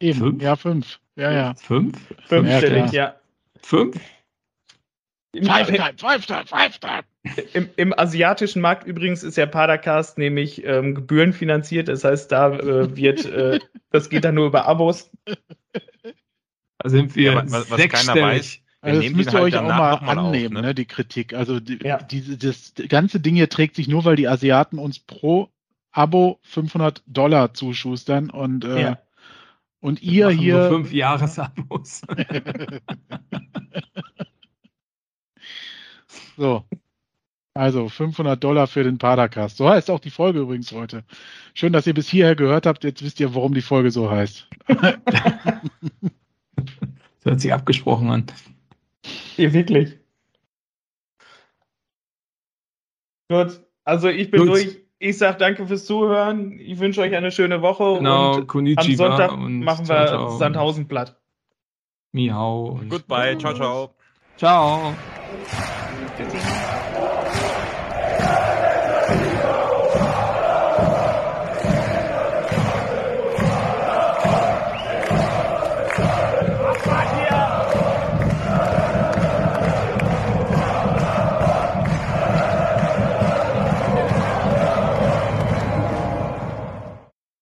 Eben. Fünf? Ja, fünf. Ja, ja. Fünf? Fünfstellig, ja. ja. Fünf? Five time, five time, five time. Im, Im, asiatischen Markt übrigens ist ja Padercast nämlich ähm, gebührenfinanziert. Das heißt, da äh, wird, äh, das geht dann nur über Abos. Da sind wir ja, was, was keiner weiß. Also das müsst ihr halt euch auch mal, mal annehmen, auf, ne? ne? die Kritik. Also die, ja. diese, das ganze Ding hier trägt sich nur, weil die Asiaten uns pro Abo 500 Dollar zuschustern und äh, ja. und ihr hier fünf Jahresabos. so. Also 500 Dollar für den Padercast. So heißt auch die Folge übrigens heute. Schön, dass ihr bis hierher gehört habt. Jetzt wisst ihr, warum die Folge so heißt. das hört sich abgesprochen an. Ja, wirklich. Gut, also ich bin Gut. durch. ich sage danke fürs Zuhören. Ich wünsche euch eine schöne Woche. Genau, und Konnichiwa am Sonntag und machen ciao, wir ciao. Sandhausen platt. Mihau. Goodbye, ciao, ciao. Ciao. Tschüssi.